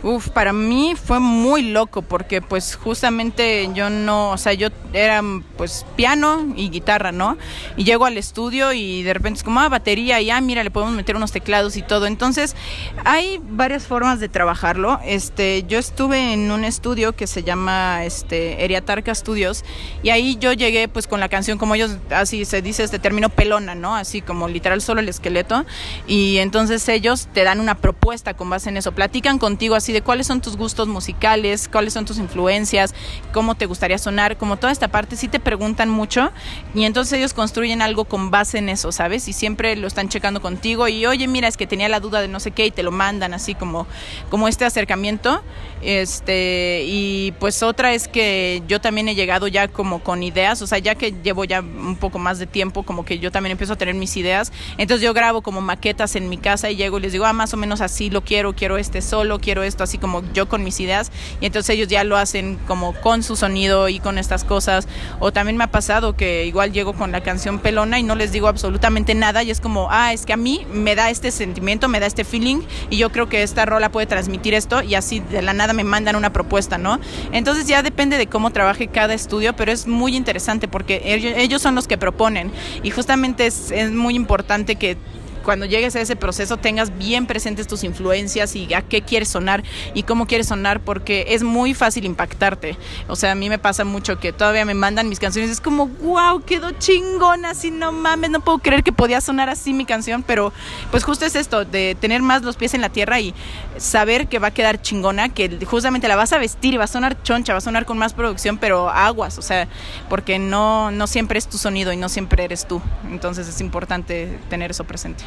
Uf, para mí fue muy loco porque pues justamente yo no, o sea, yo era pues piano y guitarra, ¿no? Y llego al estudio y de repente es como, ah, batería y ah, mira, le podemos meter unos teclados y todo. Entonces, hay varias formas de trabajarlo. Este, yo estuve en un estudio que se llama este Eriatarca Studios y ahí yo llegué pues con la canción como ellos así se dice este término pelona, ¿no? Así como literal solo el esqueleto y entonces ellos te dan una propuesta con base en eso, platican contigo así de cuáles son tus gustos musicales, cuáles son tus influencias, cómo te gustaría sonar, como toda esta parte, sí te preguntan mucho y entonces ellos construyen algo con base en eso, ¿sabes? Y siempre lo están checando contigo y oye, mira, es que tenía la duda de no sé qué y te lo mandan así como, como este acercamiento. Este, y pues otra es que yo también he llegado ya como con ideas, o sea, ya que llevo ya un poco más de tiempo, como que yo también empiezo a tener mis ideas. Entonces yo grabo como maquetas en mi casa y llego y les digo, ah, más o menos así lo quiero, quiero este solo, quiero esto así como yo con mis ideas. Y entonces ellos ya lo hacen como con su sonido y con estas cosas. O también me ha pasado que igual llego con la canción pelona y no les digo absolutamente nada y es como, ah, es que a mí me da este sentimiento, me da este feeling y yo creo que esta rola puede transmitir esto y así de la nada me mandan una propuesta, ¿no? Entonces ya depende de cómo trabaje cada estudio, pero es muy interesante porque ellos, son los que proponen y justamente es, es muy importante que cuando llegues a ese proceso tengas bien presentes tus influencias y a qué quieres sonar y cómo quieres sonar, porque es muy fácil impactarte. O sea, a mí me pasa mucho que todavía me mandan mis canciones, es como, wow, quedó chingona, así no mames, no puedo creer que podía sonar así mi canción, pero pues justo es esto, de tener más los pies en la tierra y saber que va a quedar chingona, que justamente la vas a vestir y va a sonar choncha, va a sonar con más producción, pero aguas, o sea, porque no, no siempre es tu sonido y no siempre eres tú. Entonces es importante tener eso presente.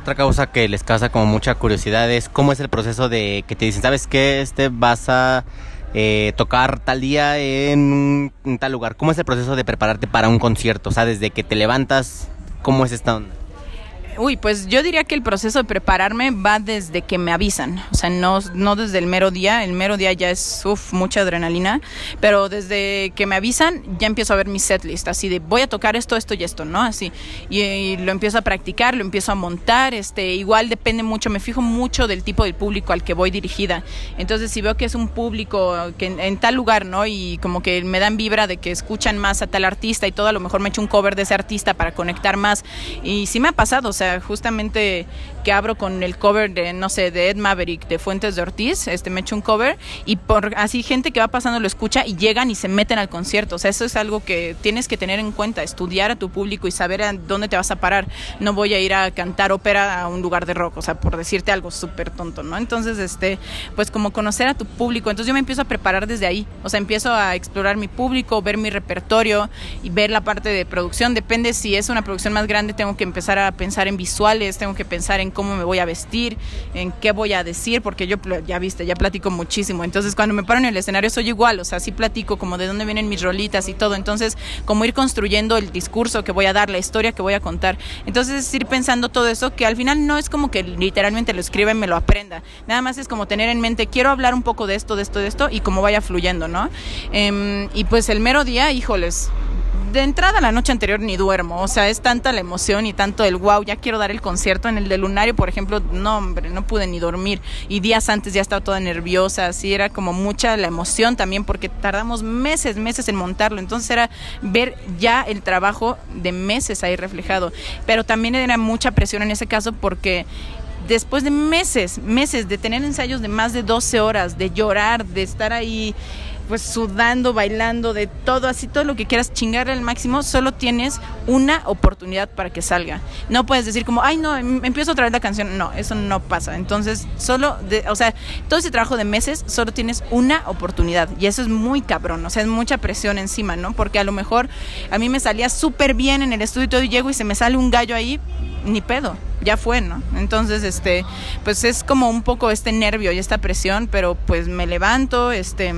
Otra causa que les causa como mucha curiosidad es cómo es el proceso de que te dicen, ¿sabes qué? Este vas a eh, tocar tal día en, en, tal lugar. ¿Cómo es el proceso de prepararte para un concierto? O sea, desde que te levantas, ¿cómo es esta onda? Uy, pues yo diría que el proceso de prepararme va desde que me avisan, o sea, no, no desde el mero día, el mero día ya es uf, mucha adrenalina, pero desde que me avisan ya empiezo a ver mi setlist, así de voy a tocar esto, esto y esto, ¿no? Así, y, lo empiezo a practicar, lo empiezo a montar, este, igual depende mucho, me fijo mucho del tipo de público al que voy dirigida, entonces si veo que es un público que en, tal lugar, ¿no? Y como que me dan vibra de que escuchan más a tal artista y todo, a lo mejor me echo un cover de ese artista para conectar más, y sí me ha pasado, o sea, justamente que abro con el cover de, no sé, de Ed Maverick, de Fuentes de Ortiz, este, me echo un cover y por así gente que va pasando lo escucha y llegan y se meten al concierto. O sea, eso es algo que tienes que tener en cuenta, estudiar a tu público y saber a dónde te vas a parar. No voy a ir a cantar ópera a un lugar de rock, o sea, por decirte algo súper tonto, ¿no? Entonces, este, pues como conocer a tu público, entonces yo me empiezo a preparar desde ahí, o sea, empiezo a explorar mi público, ver mi repertorio y ver la parte de producción. Depende si es una producción más grande, tengo que empezar a pensar en visuales, tengo que pensar en cómo me voy a vestir, en qué voy a decir, porque yo ya viste, ya platico muchísimo. Entonces, cuando me paro en el escenario soy igual, o sea, sí platico como de dónde vienen mis rolitas y todo. Entonces, como ir construyendo el discurso que voy a dar, la historia que voy a contar. Entonces, es ir pensando todo eso, que al final no es como que literalmente lo escriba y me lo aprenda. Nada más es como tener en mente, quiero hablar un poco de esto, de esto, de esto, y cómo vaya fluyendo, ¿no? Em, y pues el mero día, híjoles, de entrada la noche anterior ni duermo, o sea, es tanta la emoción y tanto el wow, ya quiero dar el concierto en el de Lunario, por ejemplo, no, hombre, no pude ni dormir. Y días antes ya estaba toda nerviosa, así era como mucha la emoción también porque tardamos meses, meses en montarlo, entonces era ver ya el trabajo de meses ahí reflejado, pero también era mucha presión en ese caso porque después de meses, meses de tener ensayos de más de 12 horas, de llorar, de estar ahí pues sudando, bailando, de todo, así todo lo que quieras chingar al máximo, solo tienes una oportunidad para que salga. No puedes decir como, ay no, em, empiezo otra vez la canción. No, eso no pasa. Entonces, solo, de, o sea, todo ese trabajo de meses, solo tienes una oportunidad. Y eso es muy cabrón, o sea, es mucha presión encima, ¿no? Porque a lo mejor a mí me salía súper bien en el estudio y todo, y llego y se me sale un gallo ahí, ni pedo, ya fue, ¿no? Entonces, este, pues es como un poco este nervio y esta presión, pero pues me levanto, este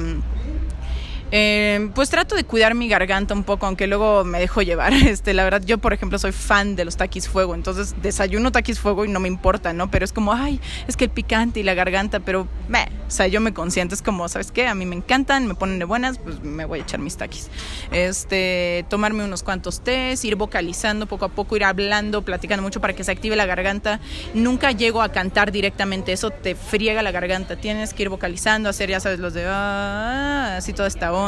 eh, pues trato de cuidar mi garganta un poco, aunque luego me dejo llevar. <laughs> Este, la verdad, yo por ejemplo soy fan de los taquis fuego, entonces desayuno taquis fuego y no me importa, ¿no? Pero es como, ay, es que el picante y la garganta, pero, meh, o sea, yo me consiento, es como, ¿sabes qué? A mí me encantan, me ponen de buenas, pues me voy a echar mis taquis. Este, tomarme unos cuantos tés, ir vocalizando poco a poco, ir hablando, platicando mucho para que se active la garganta. Nunca llego a cantar directamente, eso te friega la garganta. Tienes que ir vocalizando, hacer, ya sabes, los de, ah, así toda esta onda,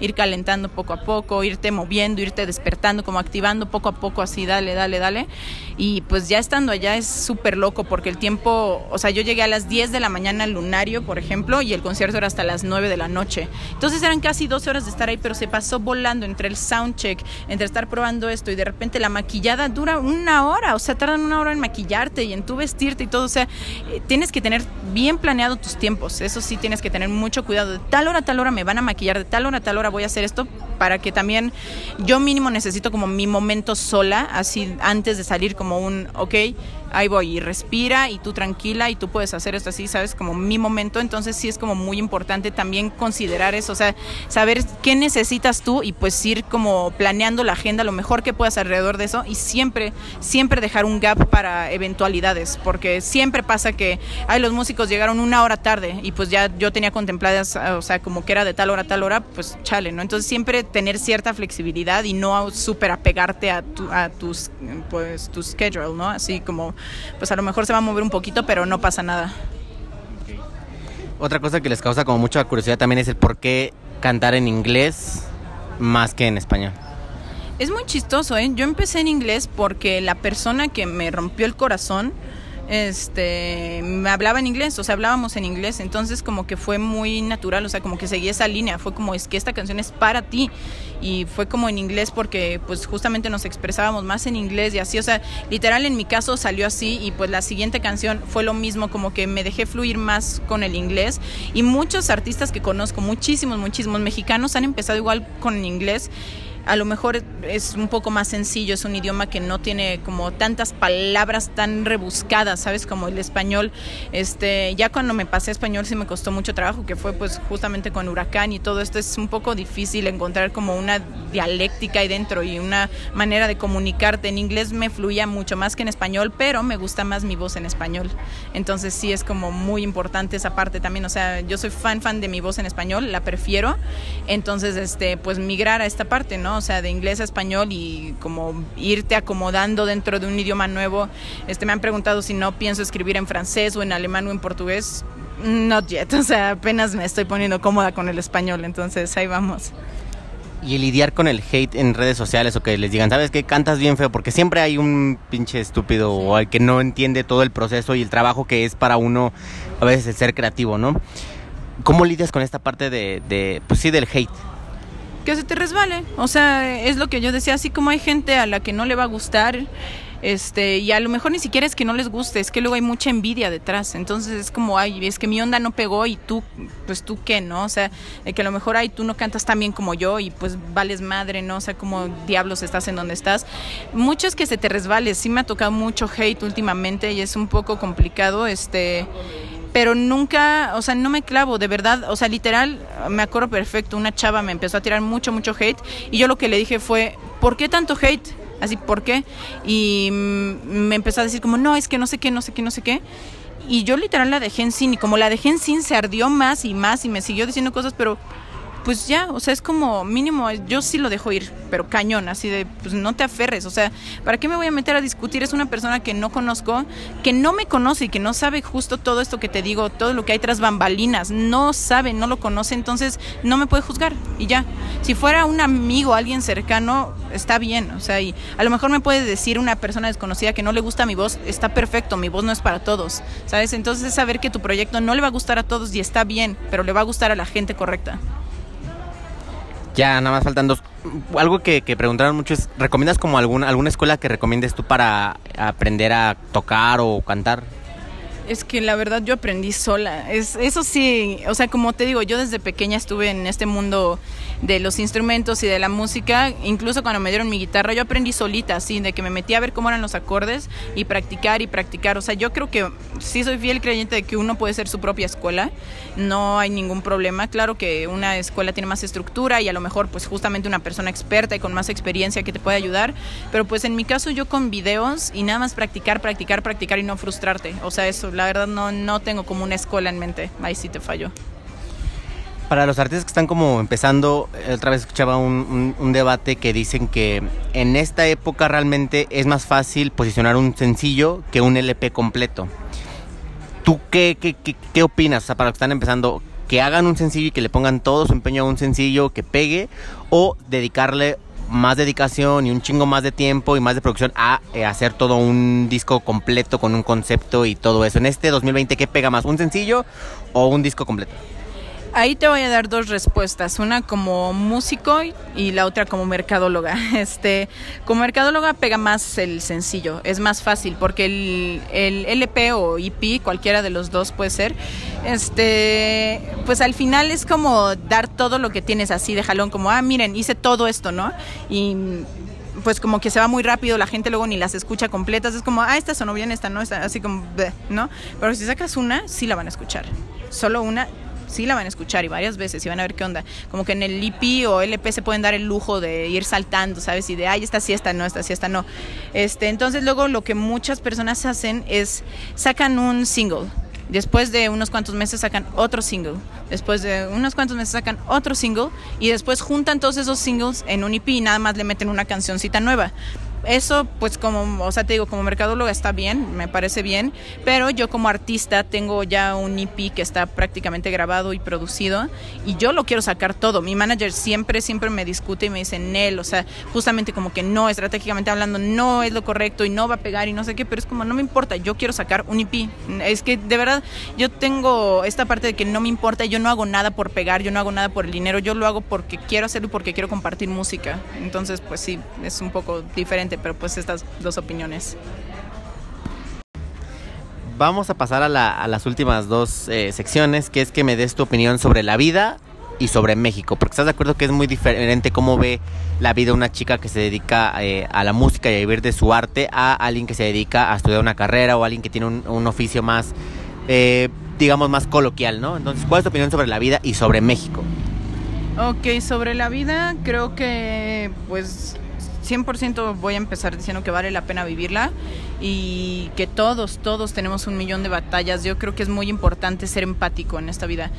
ir calentando poco a poco, irte moviendo, irte despertando, como activando poco a poco, así, dale, dale, dale. Y pues ya estando allá es súper loco porque el tiempo, o sea, yo llegué a las 10 de la mañana al lunario, por ejemplo, y el concierto era hasta las 9 de la noche. Entonces eran casi 12 horas de estar ahí, pero se pasó volando entre el soundcheck, entre estar probando esto y de repente la maquillada dura una hora, o sea, tardan una hora en maquillarte y en tu vestirte y todo, o sea, eh, tienes que tener bien planeado tus tiempos, eso sí tienes que tener mucho cuidado, de tal hora tal hora me van a maquillar, de tal hora a tal hora voy a hacer esto para que también yo mínimo necesito como mi momento sola, así antes de salir como un, ok, ahí voy y respira y tú tranquila y tú puedes hacer esto así, sabes, como mi momento, entonces sí es como muy importante también considerar eso, o sea, saber qué necesitas tú y pues ir como planeando la agenda lo mejor que puedas alrededor de eso y siempre, siempre dejar un gap para eventualidades, porque siempre pasa que, ay, los músicos llegaron una hora tarde y pues ya yo tenía contempladas, o sea, como que era de tal hora a tal hora, pues chale, ¿no? Entonces siempre tener cierta flexibilidad y no súper apegarte a, tu, a tus, pues, tu schedule, ¿no? Así como pues a lo mejor se va a mover un poquito, pero no pasa nada. Otra cosa que les causa como mucha curiosidad también es el por qué cantar en inglés más que en español. Es muy chistoso, ¿eh? Yo empecé en inglés porque la persona que me rompió el corazón este, me hablaba en inglés, o sea, hablábamos en inglés, entonces como que fue muy natural, o sea, como que seguí esa línea, fue como, es que esta canción es para ti, y fue como en inglés porque pues justamente nos expresábamos más en inglés y así, o sea, literal en mi caso salió así, y pues la siguiente canción fue lo mismo, como que me dejé fluir más con el inglés, y muchos artistas que conozco, muchísimos, muchísimos mexicanos han empezado igual con el inglés, a lo mejor es un poco más sencillo, es un idioma que no tiene como tantas palabras tan rebuscadas, ¿sabes? Como el español. Este, ya cuando me pasé a español sí me costó mucho trabajo, que fue pues justamente con huracán y todo esto es un poco difícil encontrar como una dialéctica ahí dentro y una manera de comunicarte. En inglés me fluía mucho más que en español, pero me gusta más mi voz en español. Entonces sí es como muy importante esa parte también, o sea, yo soy fan fan de mi voz en español, la prefiero. Entonces, este, pues migrar a esta parte, ¿no? O sea, de inglés a español y como irte acomodando dentro de un idioma nuevo. Este, me han preguntado si no pienso escribir en francés o en alemán o en portugués. Not yet, <laughs> o sea, apenas me estoy poniendo cómoda con el español, entonces ahí vamos. Y lidiar con el hate en redes sociales o que les digan, ¿sabes qué? Cantas bien feo, porque siempre hay un pinche estúpido o al que no entiende todo el proceso y el trabajo que es para uno a veces el ser creativo, ¿no? ¿Cómo lidias con esta parte de, de pues sí, del hate? Que se te resbale. O sea, es lo que yo decía, así como hay gente a la que no le va a gustar, este, y a lo mejor ni siquiera es que no les guste, es que luego hay mucha envidia detrás. Entonces es como, ay, es que mi onda no pegó y tú, pues tú qué, ¿no? O sea, que a lo mejor, ay, tú no cantas tan bien como yo y pues vales madre, ¿no? O sea, como diablos estás en donde estás. Muchos que se te resbale, sí me ha tocado mucho hate últimamente y es un poco complicado, este pero nunca, o sea, no me clavo, de verdad, o sea, literal, me acuerdo perfecto, una chava me empezó a tirar mucho, mucho hate y yo lo que le dije fue, ¿por qué tanto hate? Así, ¿por qué? Y me empezó a decir como, no, es que no sé qué, no sé qué, no sé qué. Y yo literal la dejé en sin y como la dejé en sin se ardió más y más y me siguió diciendo cosas, pero pues ya, o sea, es como mínimo, yo sí lo dejo ir, pero cañón, así de, pues no te aferres, o sea, ¿para qué me voy a meter a discutir? Es una persona que no conozco, que no me conoce y que no sabe justo todo esto que te digo, todo lo que hay tras bambalinas, no sabe, no lo conoce, entonces no me puede juzgar y ya. Si fuera un amigo, alguien cercano, está bien, o sea, y a lo mejor me puede decir una persona desconocida que no le gusta mi voz, está perfecto, mi voz no es para todos, ¿sabes? Entonces es saber que tu proyecto no le va a gustar a todos y está bien, pero le va a gustar a la gente correcta. Ya, nada más faltan dos. Algo que, que preguntaron mucho es, ¿recomiendas como alguna, alguna escuela que recomiendes tú para aprender a tocar o cantar? Es que la verdad yo aprendí sola. Es, eso sí, o sea, como te digo, yo desde pequeña estuve en este mundo de los instrumentos y de la música. Incluso cuando me dieron mi guitarra, yo aprendí solita, así, de que me metí a ver cómo eran los acordes y practicar y practicar. O sea, yo creo que sí soy fiel creyente de que uno puede ser su propia escuela. No hay ningún problema. Claro que una escuela tiene más estructura y a lo mejor, pues justamente una persona experta y con más experiencia que te puede ayudar. Pero pues en mi caso, yo con videos y nada más practicar, practicar, practicar y no frustrarte. O sea, eso la verdad no, no tengo como una escuela en mente. Ahí sí te falló. Para los artistas que están como empezando, otra vez escuchaba un, un, debate que dicen que en esta época realmente es más fácil posicionar un sencillo que un LP completo. ¿Tú qué, qué, qué, qué opinas? O sea, para los que están empezando, que hagan un sencillo y que le pongan todo su empeño a un sencillo que pegue o dedicarle más dedicación y un chingo más de tiempo y más de producción a eh, hacer todo un disco completo con un concepto y todo eso. En este 2020, ¿qué pega más? ¿Un sencillo o un disco completo? Ahí te voy a dar dos respuestas, una como músico y la otra como mercadóloga. <laughs> Este, como mercadóloga pega más el sencillo, es más fácil porque el, LP o EP, cualquiera de los dos puede ser, este, pues al final es como dar todo lo que tienes así de jalón, como, ah, miren, hice todo esto, ¿no? Y pues como que se va muy rápido, la gente luego ni las escucha completas, es como, ah, esta sonó bien, esta no, esta, así como, ¿no? Pero si sacas una, sí la van a escuchar. Solo una, sí la van a escuchar y varias veces y van a ver qué onda. Como que en el EP o LP se pueden dar el lujo de ir saltando, ¿sabes? Y de, ay, esta sí, esta no, esta sí, esta no. Este, entonces luego lo que muchas personas hacen es sacan un single. Después de unos cuantos meses sacan otro single. Después de unos cuantos meses sacan otro single. Y después juntan todos esos singles en un EP y nada más le meten una cancioncita nueva eso pues como, o sea, te digo, como mercadóloga está bien, me parece bien, pero yo como artista tengo ya un EP que está prácticamente grabado y producido y yo lo quiero sacar todo. Mi manager siempre, siempre me discute y me dice, Nel, o sea, justamente como que no, estratégicamente hablando, no es lo correcto y no va a pegar y no sé qué, pero es como, no me importa, yo quiero sacar un EP. Es que de verdad yo tengo esta parte de que no me importa, yo no hago nada por pegar, yo no hago nada por el dinero, yo lo hago porque quiero hacerlo y porque quiero compartir música. Entonces, pues sí, es un poco diferente pero pues estas dos opiniones. Vamos a pasar a, las últimas dos eh, secciones, que es que me des tu opinión sobre la vida y sobre México, porque estás de acuerdo que es muy diferente cómo ve la vida una chica que se dedica eh, a la música y a vivir de su arte a alguien que se dedica a estudiar una carrera o alguien que tiene un, oficio más, eh, digamos, más coloquial, ¿no? Entonces, ¿cuál es tu opinión sobre la vida y sobre México? Ok, sobre la vida creo que pues 100% voy a empezar diciendo que vale la pena vivirla y que todos, todos tenemos un millón de batallas. Yo creo que es muy importante ser empático en esta vida.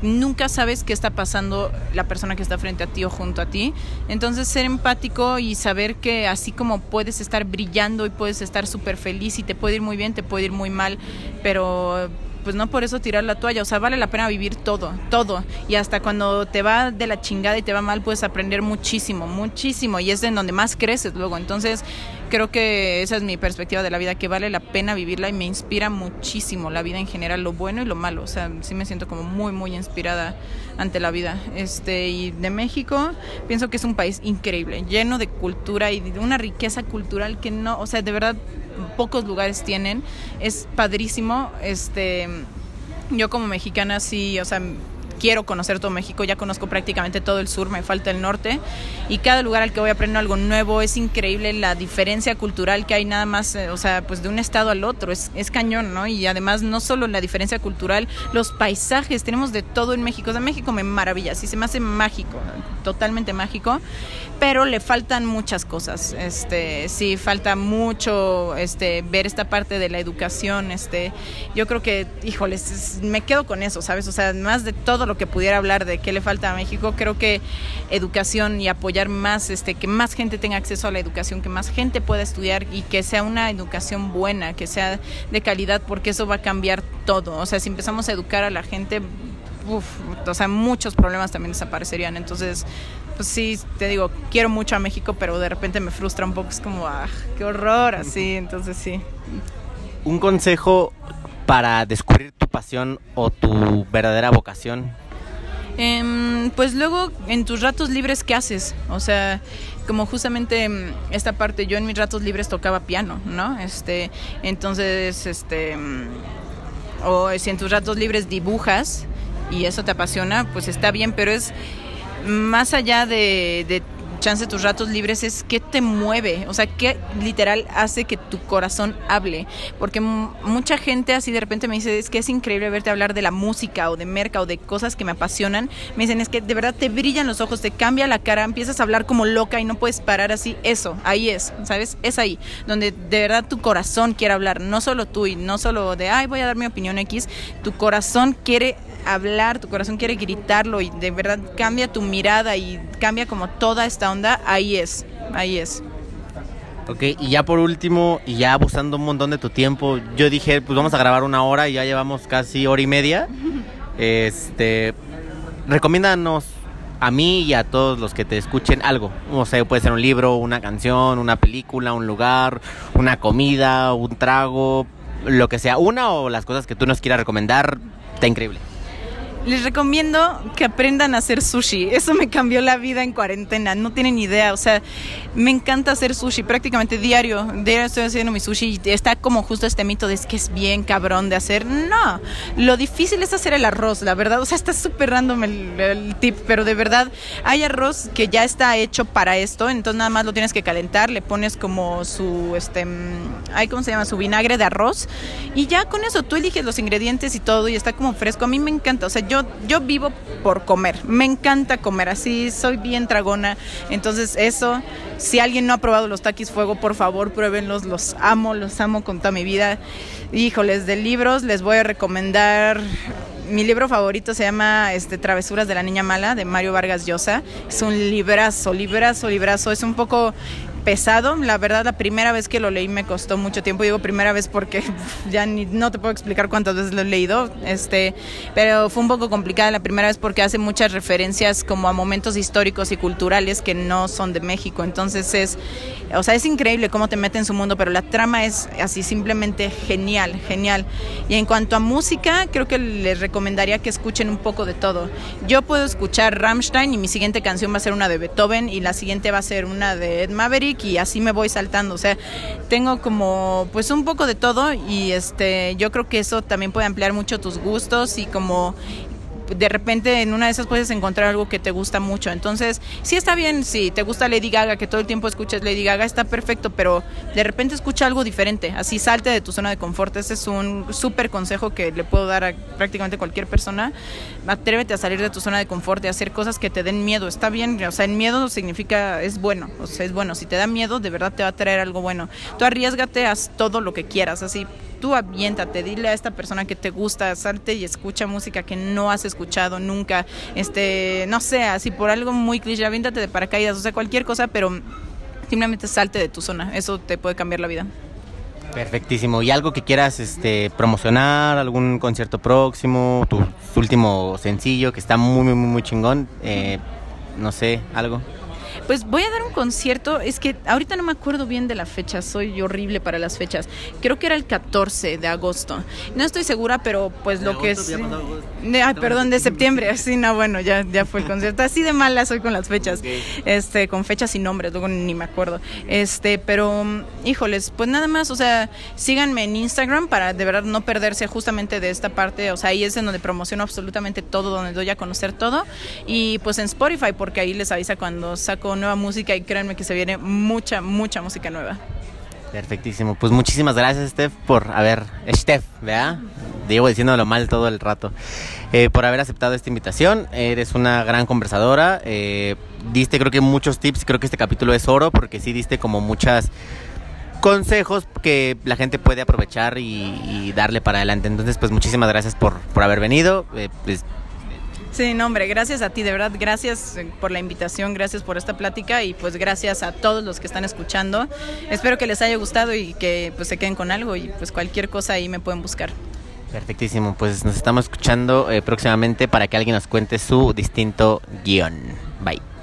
Nunca sabes qué está pasando la persona que está frente a ti o junto a ti. Entonces ser empático y saber que así como puedes estar brillando y puedes estar súper feliz y te puede ir muy bien, te puede ir muy mal, pero pues no por eso tirar la toalla, o sea, vale la pena vivir todo, todo. Y hasta cuando te va de la chingada y te va mal, puedes aprender muchísimo, muchísimo. Y es en donde más creces luego. Entonces, creo que esa es mi perspectiva de la vida, que vale la pena vivirla y me inspira muchísimo la vida en general, lo bueno y lo malo. O sea, sí me siento como muy, muy inspirada ante la vida. Este, y de México, pienso que es un país increíble, lleno de cultura y de una riqueza cultural que no, o sea, de verdad pocos lugares tienen. Es padrísimo. Este, yo como mexicana sí, o sea, quiero conocer todo México, ya conozco prácticamente todo el sur, me falta el norte y cada lugar al que voy aprendo algo nuevo, es increíble la diferencia cultural que hay nada más, eh, o sea, pues de un estado al otro, es, es cañón, ¿no? Y además no solo la diferencia cultural, los paisajes, tenemos de todo en México, o México me maravilla, sí se me hace mágico, totalmente mágico, pero le faltan muchas cosas, este, sí, falta mucho, este, ver esta parte de la educación, este, yo creo que, híjoles, me quedo con eso, ¿sabes? O sea, más de todo lo que pudiera hablar de qué le falta a México, creo que educación y apoyar más, este, que más gente tenga acceso a la educación, que más gente pueda estudiar y que sea una educación buena, que sea de calidad, porque eso va a cambiar todo. O sea, si empezamos a educar a la gente, uf, o sea, muchos problemas también desaparecerían. Entonces, pues sí, te digo, quiero mucho a México, pero de repente me frustra un poco, es como, ah, qué horror, así, entonces sí. Un consejo para descubrir tu pasión o tu verdadera vocación? Em, pues luego en tus ratos libres, ¿qué haces? O sea, como justamente em, esta parte, yo en mis ratos libres tocaba piano, ¿no? Este, entonces, este, em, o si en tus ratos libres dibujas y eso te apasiona, pues está bien, pero es más allá de, de chance tus ratos libres es qué te mueve, o sea, qué literal hace que tu corazón hable. Porque mucha gente así de repente me dice, es que es increíble verte hablar de la música o de merca o de cosas que me apasionan. Me dicen, es que de verdad te brillan los ojos, te cambia la cara, empiezas a hablar como loca y no puedes parar así. Eso, ahí es, ¿sabes? Es ahí, donde de verdad tu corazón quiere hablar, no solo tú y no solo de, ay, voy a dar mi opinión X, tu corazón quiere hablar, tu corazón quiere gritarlo y de verdad cambia tu mirada y cambia como toda esta onda, ahí es, ahí es. Ok, y ya por último, y ya abusando un montón de tu tiempo, yo dije, pues vamos a grabar una hora y ya llevamos casi hora y media. <laughs> Este, recomiéndanos a mí y a todos los que te escuchen algo. O sea, puede ser un libro, una canción, una película, un lugar, una comida, un trago, lo que sea. Una o las cosas que tú nos quieras recomendar, está increíble les recomiendo que aprendan a hacer sushi. Eso me cambió la vida en cuarentena. No tienen idea. O sea, me encanta hacer sushi prácticamente diario. Diario estoy haciendo mi sushi y está como justo este mito de es que es bien cabrón de hacer. No. Lo difícil es hacer el arroz, la verdad. O sea, está súper random el, tip, pero de verdad hay arroz que ya está hecho para esto. Entonces nada más lo tienes que calentar. Le pones como su, este, hay ¿cómo se llama? Su vinagre de arroz. Y ya con eso tú eliges los ingredientes y todo y está como fresco. A mí me encanta. O sea, yo yo, vivo por comer, me encanta comer, así soy bien tragona, entonces eso, si alguien no ha probado los taquis fuego, por favor pruébenlos, los amo, los amo con toda mi vida. Híjoles, de libros les voy a recomendar mi libro favorito se llama este, Travesuras de la Niña Mala, de Mario Vargas Llosa. Es un librazo, librazo, librazo. Es un poco pesado. La verdad, la primera vez que lo leí me costó mucho tiempo. Digo primera vez porque <laughs> ya ni, no te puedo explicar cuántas veces lo he leído. Este, pero fue un poco complicada la primera vez porque hace muchas referencias como a momentos históricos y culturales que no son de México. Entonces es, o sea, es increíble cómo te mete en su mundo, pero la trama es así simplemente genial, genial. Y en cuanto a música, creo que les recomendaría que escuchen un poco de todo. Yo puedo escuchar Rammstein y mi siguiente canción va a ser una de Beethoven y la siguiente va a ser una de Ed Maverick y así me voy saltando. O sea, tengo como pues un poco de todo y este yo creo que eso también puede ampliar mucho tus gustos y como de repente en una de esas puedes encontrar algo que te gusta mucho. Entonces, sí está bien, si te gusta Lady Gaga, que todo el tiempo escuches Lady Gaga, está perfecto, pero de repente escucha algo diferente, así salte de tu zona de confort. Ese es un súper consejo que le puedo dar a prácticamente cualquier persona. Atrévete a salir de tu zona de confort y hacer cosas que te den miedo. Está bien, o sea, el miedo significa, es bueno, o sea, es bueno. Si te da miedo, de verdad te va a traer algo bueno. Tú arriesgate, haz todo lo que quieras, así tú aviéntate, dile a esta persona que te gusta, salte y escucha música que no has escuchado nunca, este, no sé, así por algo muy cliché, aviéntate de paracaídas, o sea, cualquier cosa, pero simplemente salte de tu zona, eso te puede cambiar la vida. Perfectísimo. ¿Y algo que quieras este, promocionar? ¿Algún concierto próximo? ¿Tu, último sencillo que está muy, muy, muy chingón? Eh, no sé, algo. Pues voy a dar un concierto, es que ahorita no me acuerdo bien de la fecha, soy horrible para las fechas. Creo que era el 14 de agosto. No estoy segura, pero pues lo que es... ay, perdón, de septiembre. Sí, no, bueno, ya, ya fue el <laughs> concierto. Así de mala soy con las fechas. Este, con fechas y nombres, luego ni me acuerdo. Este, pero, híjoles, pues nada más, o sea, síganme en Instagram para de verdad no perderse justamente de esta parte. O sea, ahí es en donde promociono absolutamente todo, donde doy a conocer todo. Y pues en Spotify, porque ahí les avisa cuando saco nueva música y créanme que se viene mucha, mucha música nueva. Perfectísimo. Pues muchísimas gracias, Steph, por haber. Steph, ¿verdad? Llevo diciéndolo mal todo el rato. Eh, por haber aceptado esta invitación. Eres una gran conversadora. Eh, diste, creo que muchos tips. Creo que este capítulo es oro porque sí diste como muchas consejos que la gente puede aprovechar y, darle para adelante. Entonces, pues muchísimas gracias por, por haber venido. Eh, pues, Sí, no, hombre, gracias a ti, de verdad, gracias eh, por la invitación, gracias por esta plática y pues gracias a todos los que están escuchando. Espero que les haya gustado y que pues se queden con algo y pues cualquier cosa ahí me pueden buscar. Perfectísimo, pues nos estamos escuchando eh, próximamente para que alguien nos cuente su distinto guion. Bye.